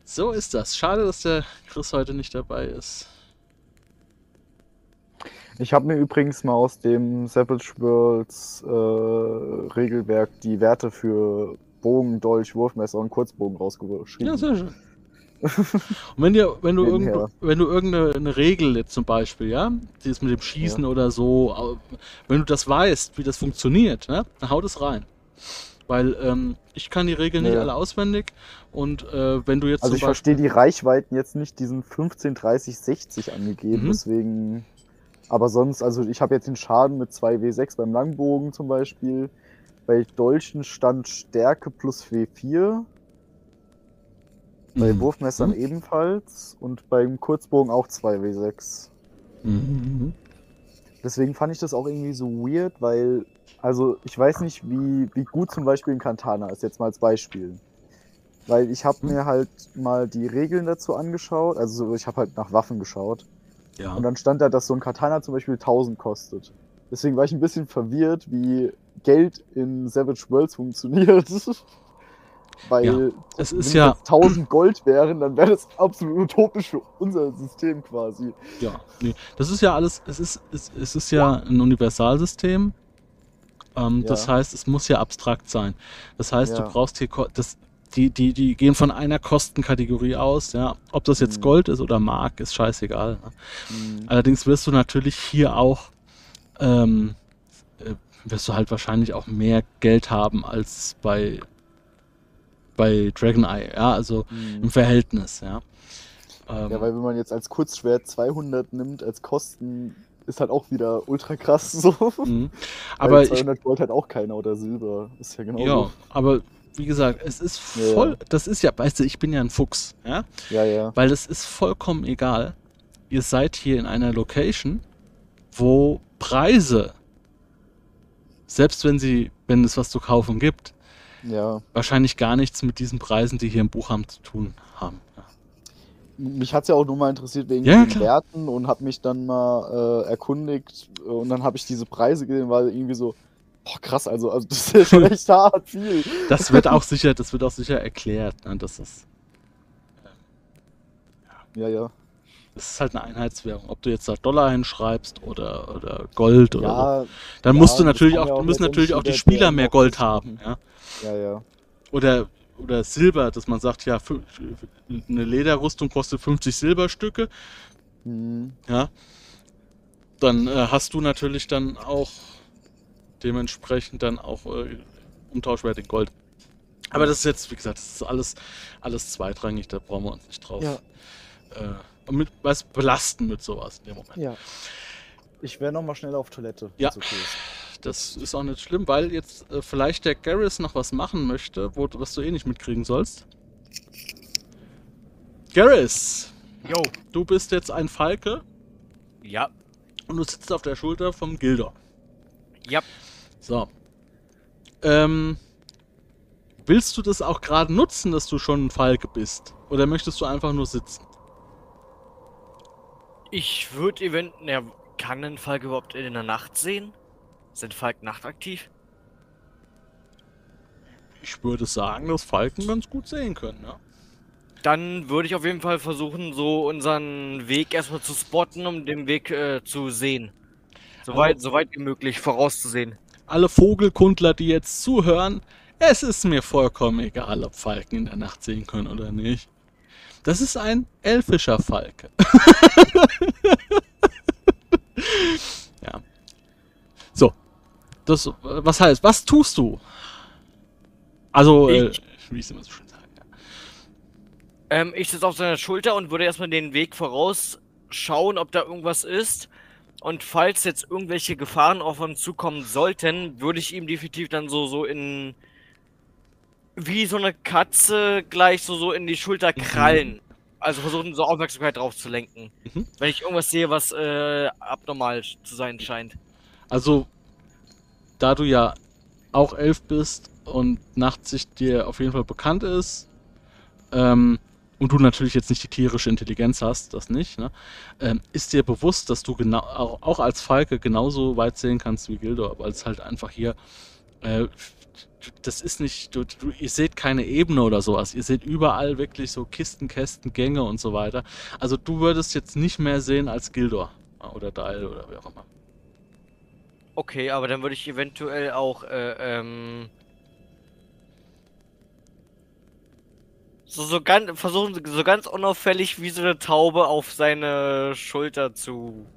So ist das. Schade, dass der Chris heute nicht dabei ist. Ich habe mir übrigens mal aus dem Savage Worlds äh, Regelwerk die Werte für Bogen, Dolch, Wurfmesser und Kurzbogen rausgeschrieben. Ja, sehr schön. Und wenn dir, wenn du, irgend, wenn du irgendeine eine Regel jetzt zum Beispiel, ja, die ist mit dem Schießen Ja. oder so, wenn du das weißt, wie das funktioniert, ne, dann hau das rein. Weil ähm, ich kann die Regeln nicht Ja. alle auswendig und äh, wenn du jetzt also ich verstehe die Reichweiten jetzt nicht, diesen 15, 30, 60 angegeben, Mhm. deswegen. Aber sonst, also ich habe jetzt den Schaden mit 2W6 beim Langbogen zum Beispiel. Bei Dolchen stand Stärke plus W4, bei Mhm. Wurfmessern Mhm. ebenfalls und beim Kurzbogen auch 2W6. Mhm. Deswegen fand ich das auch irgendwie so weird, weil, also ich weiß nicht, wie, wie gut zum Beispiel ein Katana ist, jetzt mal als Beispiel. Weil ich habe Hm. mir halt mal die Regeln dazu angeschaut, also so, ich habe halt nach Waffen geschaut. Ja. Und dann stand da, dass so ein Katana zum Beispiel 1000 kostet. Deswegen war ich ein bisschen verwirrt, wie Geld in Savage Worlds funktioniert. Weil, Ja, es wenn ist es ja- jetzt 1000 Gold wären, dann wäre das absolut utopisch für unser System quasi. Ja, nee, das ist ja alles, es ist, es, es ist ja ein Universalsystem. Ähm, Das Ja. heißt, es muss ja abstrakt sein. Das heißt, Ja. du brauchst hier, das, die, die, die gehen von einer Kostenkategorie aus, ja. Ob das jetzt Mhm. Gold ist oder Mark, ist scheißegal. Ne? Hm. Allerdings wirst du natürlich hier auch, ähm, äh, wirst du halt wahrscheinlich auch mehr Geld haben als bei, bei Dragoneye, ja, also Hm. im Verhältnis, ja. Ähm, Ja, weil wenn man jetzt als Kurzschwert 200 nimmt als Kosten, ist halt auch wieder ultra krass so. mhm. Aber ich 200 Gold hat auch keiner oder Silber. Ist ja genau Ja, aber wie gesagt, es ist Ja, ja. voll, das ist ja, weißt du, ich bin ja ein Fuchs, ja, Ja, ja. weil es ist vollkommen egal. Ihr seid hier in einer Location, wo Preise, selbst wenn sie, wenn es was zu kaufen gibt, Ja. wahrscheinlich gar nichts mit diesen Preisen, die hier im Buch haben, zu tun haben. Ja. Mich hat's ja auch nur mal interessiert wegen Ja, den klar. Werten und hab mich dann mal äh, erkundigt und dann habe ich diese Preise gesehen, weil irgendwie so, boah krass, also, also das ist ja schon echt hart viel. Das wird auch sicher, das wird auch sicher erklärt. Ne? Das, ist, Ja, ja. das ist halt eine Einheitswährung. Ob du jetzt da Dollar hinschreibst oder, oder Gold oder so. Ja, Dann ja, musst du natürlich auch, ja auch müssen natürlich auch die Spieler mehr Gold haben. Ja? ja, ja. Oder, oder Silber, dass man sagt, ja, eine Lederrüstung kostet 50 Silberstücke. Hm. Ja. Dann äh, hast du natürlich dann auch dementsprechend dann auch äh, Umtauschwert in Gold. Aber das ist jetzt, wie gesagt, das ist alles, alles zweitrangig, da brauchen wir uns nicht drauf Ja. äh, mit, was belasten mit sowas in dem Moment. Ja. Ich wäre noch mal schnell auf Toilette. Ja. okay ist. Das ist auch nicht schlimm, weil jetzt äh, vielleicht der Garrus noch was machen möchte, wo, was du eh nicht mitkriegen sollst. Garrus, Jo. du bist jetzt ein Falke Ja. und du sitzt auf der Schulter vom Gilder. Ja. So. Ähm, willst du das auch gerade nutzen, dass du schon ein Falke bist? Oder möchtest du einfach nur sitzen? Ich würde eventuell. Ja, kann ein Falk überhaupt in der Nacht sehen? Sind Falk nachtaktiv? Ich würde sagen, dass Falken ganz gut sehen können, ja. Dann würde ich auf jeden Fall versuchen, so unseren Weg erstmal zu spotten, um den Weg äh, zu sehen. Soweit, so weit wie möglich vorauszusehen. Alle Vogelkundler, die jetzt zuhören, es ist mir vollkommen egal, ob Falken in der Nacht sehen können oder nicht. Das ist ein elfischer Falke. ja. So. Das, äh, was heißt, was tust du? Also, äh, Ich- wie ich es immer so schön sage. Ja. Ähm, ich sitze auf seiner Schulter und würde erstmal den Weg vorausschauen, ob da irgendwas ist. Und falls jetzt irgendwelche Gefahren auf uns zukommen sollten, würde ich ihm definitiv dann so, so in. Wie so eine Katze gleich so, so in die Schulter krallen. Also versuchen, so Aufmerksamkeit drauf zu lenken. Mhm. Wenn ich irgendwas sehe, was äh, abnormal zu sein scheint. Also, da du ja auch elf bist und Nachtsicht dir auf jeden Fall bekannt ist, ähm, und du natürlich jetzt nicht die tierische Intelligenz hast, das nicht, ne? ähm, ist dir bewusst, dass du genau auch, auch als Falke genauso weit sehen kannst wie Gildor, weil es halt einfach hier äh, das ist nicht, du, du, ihr seht keine Ebene oder sowas. Ihr seht überall wirklich so Kisten, Kästen, Gänge und so weiter. Also du würdest jetzt nicht mehr sehen als Gildor äh, oder Dael oder wie auch immer. Okay, aber dann würde ich eventuell auch, äh, ähm. So, so ganz, versuchen, so ganz unauffällig wie so eine Taube auf seine Schulter zu.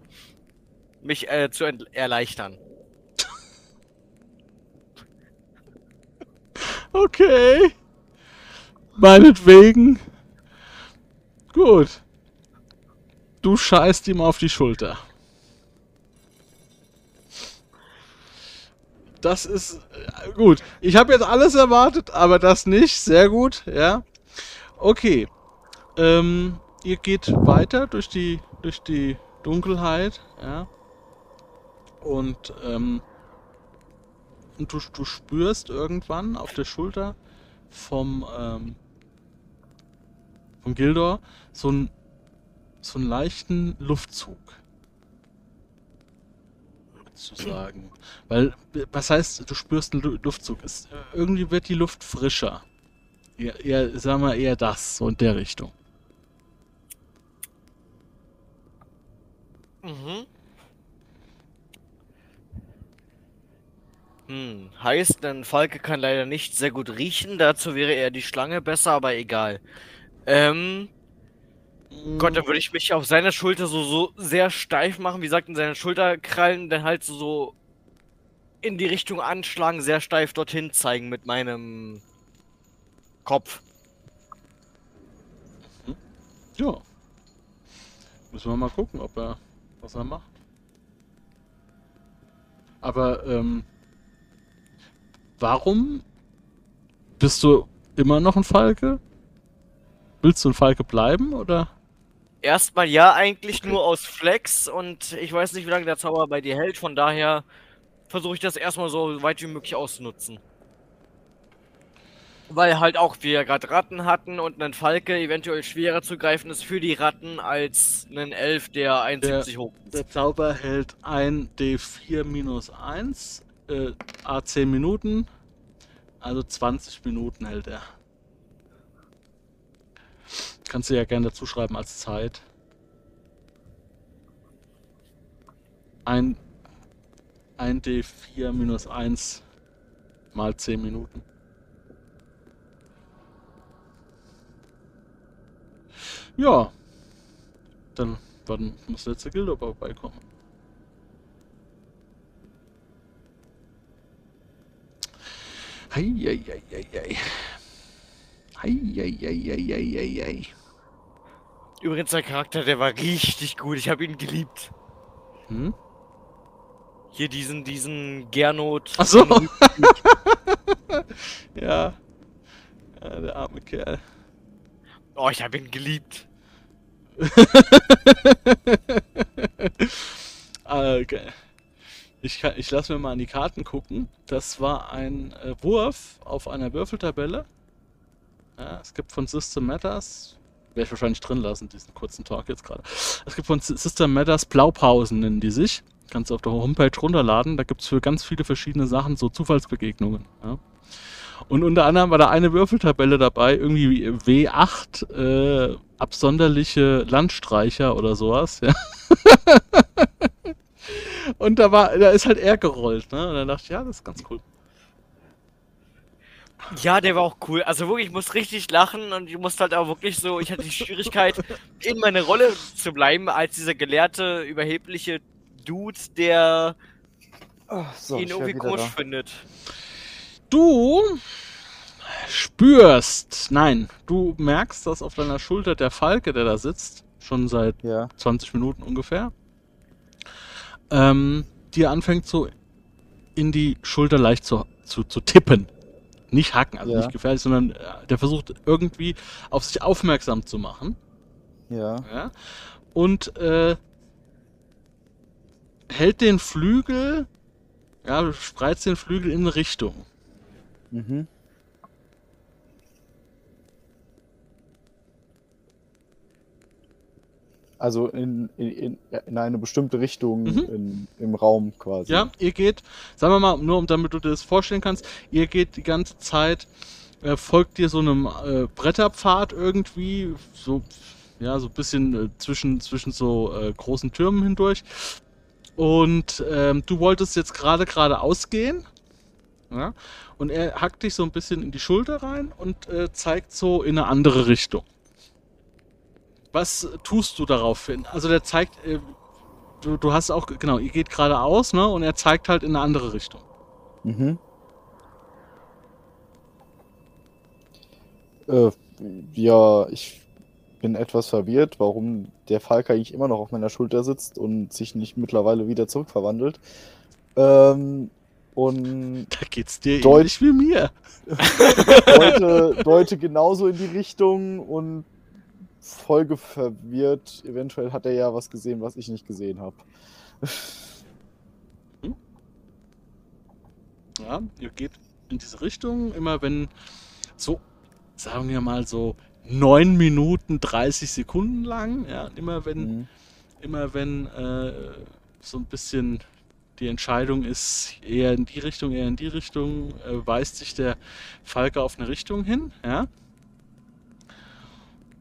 mich, äh, zu erleichtern. Okay. Meinetwegen. Gut. Du scheißt ihm auf die Schulter. Das ist äh, gut. Ich habe jetzt alles erwartet, aber das nicht. Sehr gut, ja. Okay. Ähm, ihr geht weiter durch die durch die Dunkelheit, ja. Und ähm, und du, du spürst irgendwann auf der Schulter vom, ähm, vom Gildor so einen so einen leichten Luftzug. Zu sagen. Weil, was heißt, du spürst einen Lu- Luftzug? Es, irgendwie wird die Luft frischer. Eher, eher, sagen wir eher das, so der Richtung. Mhm. Hm, heißt, ein Falke kann leider nicht sehr gut riechen, dazu wäre eher die Schlange besser, aber egal. Ähm, Gott, dann würde ich mich auf seiner Schulter so, so sehr steif machen, wie gesagt, in seine Schulterkrallen, dann halt so in die Richtung anschlagen, sehr steif dorthin zeigen mit meinem Kopf. Ja. Müssen wir mal gucken, ob er was er macht. Aber ähm, warum bist du immer noch ein Falke? Willst du ein Falke bleiben oder? Erstmal ja, eigentlich Okay. nur aus Flex und ich weiß nicht, wie lange der Zauber bei dir hält, von daher versuche ich das erstmal so weit wie möglich auszunutzen. Weil halt auch wir gerade Ratten hatten und ein Falke eventuell schwerer zu greifen ist für die Ratten als ein Elf, der 71 hoch ist. Der Zauber hält ein D4 minus 1, äh, A10 Minuten. Also 20 Minuten hält er. Kannst du ja gerne dazu schreiben als Zeit. Ein, ein D4 minus 1 mal 10 Minuten. Ja. Dann wann muss der letzte Gildo vorbeikommen? Heieieiei. Heieieiei. Übrigens, der Charakter, der war richtig gut. Ich habe ihn geliebt. Hm? Hier diesen, diesen Gernot. Ach so. ja. ja. Der arme Kerl. Oh, ich habe ihn geliebt. okay. Ich, ich lasse mir mal an die Karten gucken. Das war ein äh, Wurf auf einer Würfeltabelle. Ja, es gibt von System Matters, werde ich wahrscheinlich drin lassen, diesen kurzen Talk jetzt gerade. Es gibt von Sy- System Matters Blaupausen, nennen die sich. Kannst du auf der Homepage runterladen. Da gibt es für ganz viele verschiedene Sachen so Zufallsbegegnungen. Ja. Und unter anderem war da eine Würfeltabelle dabei, irgendwie W8 äh, absonderliche Landstreicher oder sowas. Ja. Und da war, da ist halt er gerollt, ne? Und dann dachte ich, ja, das ist ganz cool. Ja, der war auch cool. Also wirklich, ich muss richtig lachen und ich musste halt auch wirklich so, ich hatte die Schwierigkeit, in meine Rolle zu bleiben, als dieser gelehrte, überhebliche Dude, der Ach, so, ihn irgendwie komisch da. findet. Du spürst, nein, du merkst, dass auf deiner Schulter der Falke, der da sitzt, schon seit Ja, 20 Minuten ungefähr, ähm, dir anfängt so in die Schulter leicht zu, zu, zu tippen. Nicht hacken, also Ja. nicht gefährlich, sondern äh, der versucht irgendwie auf sich aufmerksam zu machen. ja. Ja? Und äh, hält den Flügel, ja, spreizt den Flügel in eine Richtung. Mhm. Also in, in, in, in eine bestimmte Richtung Mhm. in, im Raum quasi. Ja, ihr geht, sagen wir mal, nur um damit du dir das vorstellen kannst, ihr geht die ganze Zeit, äh, folgt dir so einem äh, Bretterpfad irgendwie, so, ja, so ein bisschen äh, zwischen, zwischen so äh, großen Türmen hindurch. Und ähm, du wolltest jetzt gerade geradeaus gehen. Ja, und er hackt dich so ein bisschen in die Schulter rein und äh, zeigt so in eine andere Richtung. Was tust du daraufhin? Also der zeigt, äh, du, du hast auch, genau, ihr geht geradeaus, ne? Und er zeigt halt in eine andere Richtung. Mhm. Äh, ja, ich bin etwas verwirrt, warum der Falk eigentlich immer noch auf meiner Schulter sitzt und sich nicht mittlerweile wieder zurückverwandelt. Ähm, und Da geht's dir Deut- ähnlich wie mir. deute, deute genauso in die Richtung und folge verwirrt. Eventuell hat er ja was gesehen, was ich nicht gesehen habe. Ja, ihr geht in diese Richtung, immer wenn so, sagen wir mal so 9 Minuten 30 Sekunden lang, ja, immer wenn, Mhm. immer wenn äh, so ein bisschen die Entscheidung ist, eher in die Richtung, eher in die Richtung, äh, weist sich der Falke auf eine Richtung hin, ja.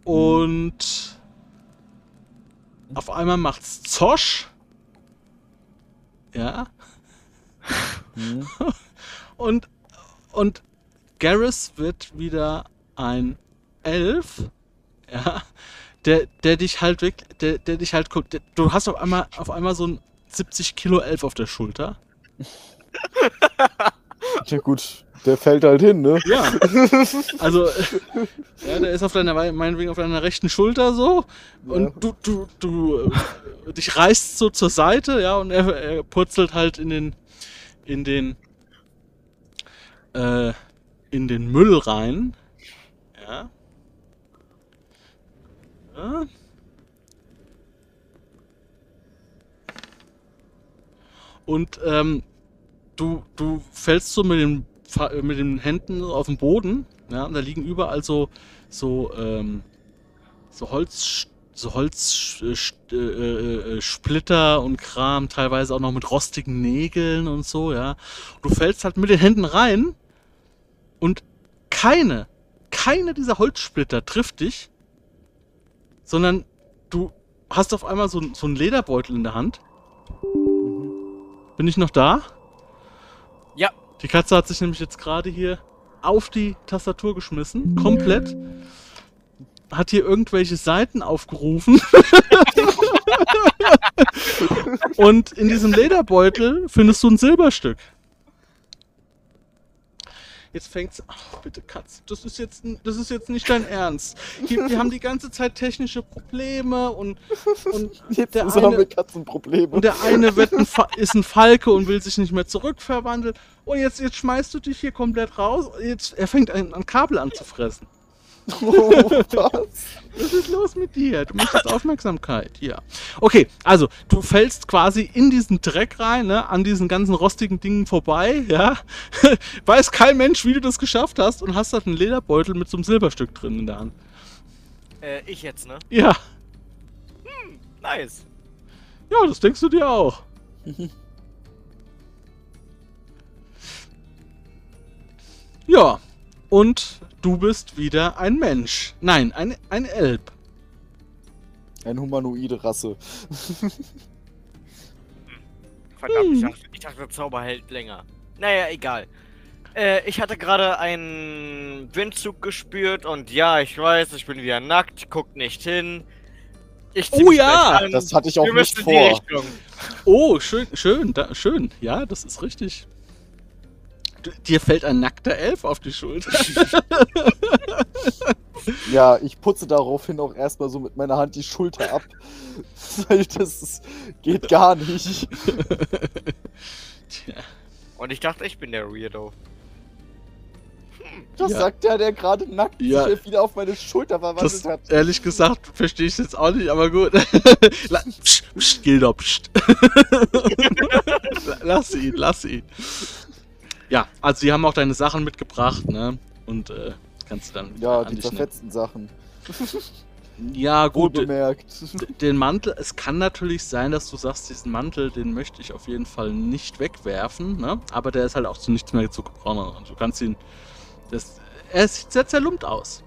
Und auf einmal macht's Zosch. Ja. Mhm. Und, und Garrus wird wieder ein Elf, ja, der, der dich halt wirklich, der, der dich halt guckt. Der, du hast auf einmal, auf einmal so ein 70 Kilo Elf auf der Schulter. Ja gut, der fällt halt hin, ne? Ja. Also, ja, der ist auf deiner, meinetwegen auf deiner rechten Schulter so. Und Ja. du, du, du, äh, dich reißt so zur Seite, ja, und er, er purzelt halt in den, in den, äh, in den Müll rein. Ja. ja. Und, ähm, du, du fällst so mit den äh, mit den Händen auf dem Boden. Ja, und da liegen überall so, so, ähm, so Holz, so Holzsplitter äh, Splitter und Kram, teilweise auch noch mit rostigen Nägeln und so, ja. Du fällst halt mit den Händen rein und keine, keine dieser Holzsplitter trifft dich, sondern du hast auf einmal so, so einen Lederbeutel in der Hand. Bin ich noch da? Ja. Die Katze hat sich nämlich jetzt gerade hier auf die Tastatur geschmissen, komplett. Hat hier irgendwelche Seiten aufgerufen. Und in diesem Lederbeutel findest du ein Silberstück. Jetzt fängt's. Ach, bitte, Katz, das ist jetzt, das ist jetzt nicht dein Ernst. Hier, wir haben die ganze Zeit technische Probleme und, und Jetzt der haben eine- wir Katzenprobleme. und der eine wird ein ist ein Falke und will sich nicht mehr zurückverwandeln. Und jetzt, jetzt schmeißt du dich hier komplett raus. Jetzt, er fängt an, an Kabel an zu fressen. oh, was? Was ist los mit dir? Du möchtest Aufmerksamkeit. Ja. Okay, also du fällst quasi in diesen Dreck rein, ne, an diesen ganzen rostigen Dingen vorbei, ja. Weiß kein Mensch, wie du das geschafft hast und hast halt einen Lederbeutel mit so einem Silberstück drin in der Hand. Äh, ich jetzt, ne? Ja, Nice. ja, das denkst du dir auch. ja, und du bist wieder ein Mensch. Nein, ein, ein Elb. Eine humanoide Rasse. Verdammt, ich Hm. dachte, ich dachte, der Zauber hält länger. Naja, egal. Äh, ich hatte gerade einen Windzug gespürt und ja, ich weiß, ich bin wieder nackt, guckt nicht hin. Ich Oh ja. Das hatte ich auch Wir nicht müssen in die vor. Richtung. Oh, schön, schön, da, schön. Ja, das ist richtig. Du, dir fällt ein nackter Elf auf die Schulter. Ja, ich putze daraufhin auch erstmal so mit meiner Hand die Schulter ab. Weil das geht gar nicht. Tja. Und ich dachte, ich bin der Weirdo. Das Ja. sagt der, der gerade nackt Ja. sich wieder auf meine Schulter verwandelt Das, hat. ehrlich gesagt, verstehe ich jetzt auch nicht, aber gut. Psst, psst, Gildo, psst. La- lass ihn, lass ihn. Ja, also sie haben auch deine Sachen mitgebracht, ne? Und äh, kannst du dann Ja, an die dich nehmen. zerfetzten Sachen. Ja, gut. Bemerkt. Den Mantel, es kann natürlich sein, dass du sagst, diesen Mantel, den möchte ich auf jeden Fall nicht wegwerfen, ne? Aber der ist halt auch zu nichts mehr zu gebrauchen. Du kannst ihn. Das, er sieht sehr zerlumpt aus.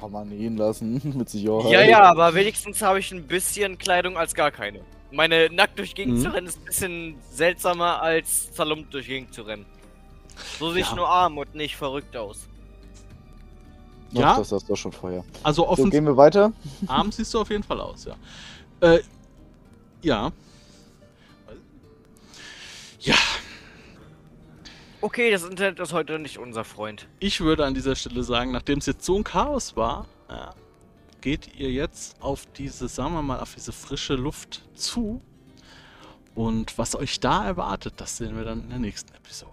Kann man ihn lassen, mit Sicherheit. Ja, ja, aber wenigstens habe ich ein bisschen Kleidung als gar keine. Meine nackt durch Gegend Mhm. zu rennen ist ein bisschen seltsamer als zerlumpt durch Gegend zu rennen. So sehe ich Ja. nur arm und nicht verrückt aus. Ach, Ja. Das hast du doch schon vorher. Also So, offen gehen wir weiter. Arm siehst du auf jeden Fall aus, ja. Äh, ja. Ja, Okay, das Internet ist heute nicht unser Freund. ich würde an dieser Stelle sagen, nachdem es jetzt so ein Chaos war, ja, geht ihr jetzt auf diese, sagen wir mal, auf diese frische Luft zu. Und was euch da erwartet, das sehen wir dann in der nächsten Episode.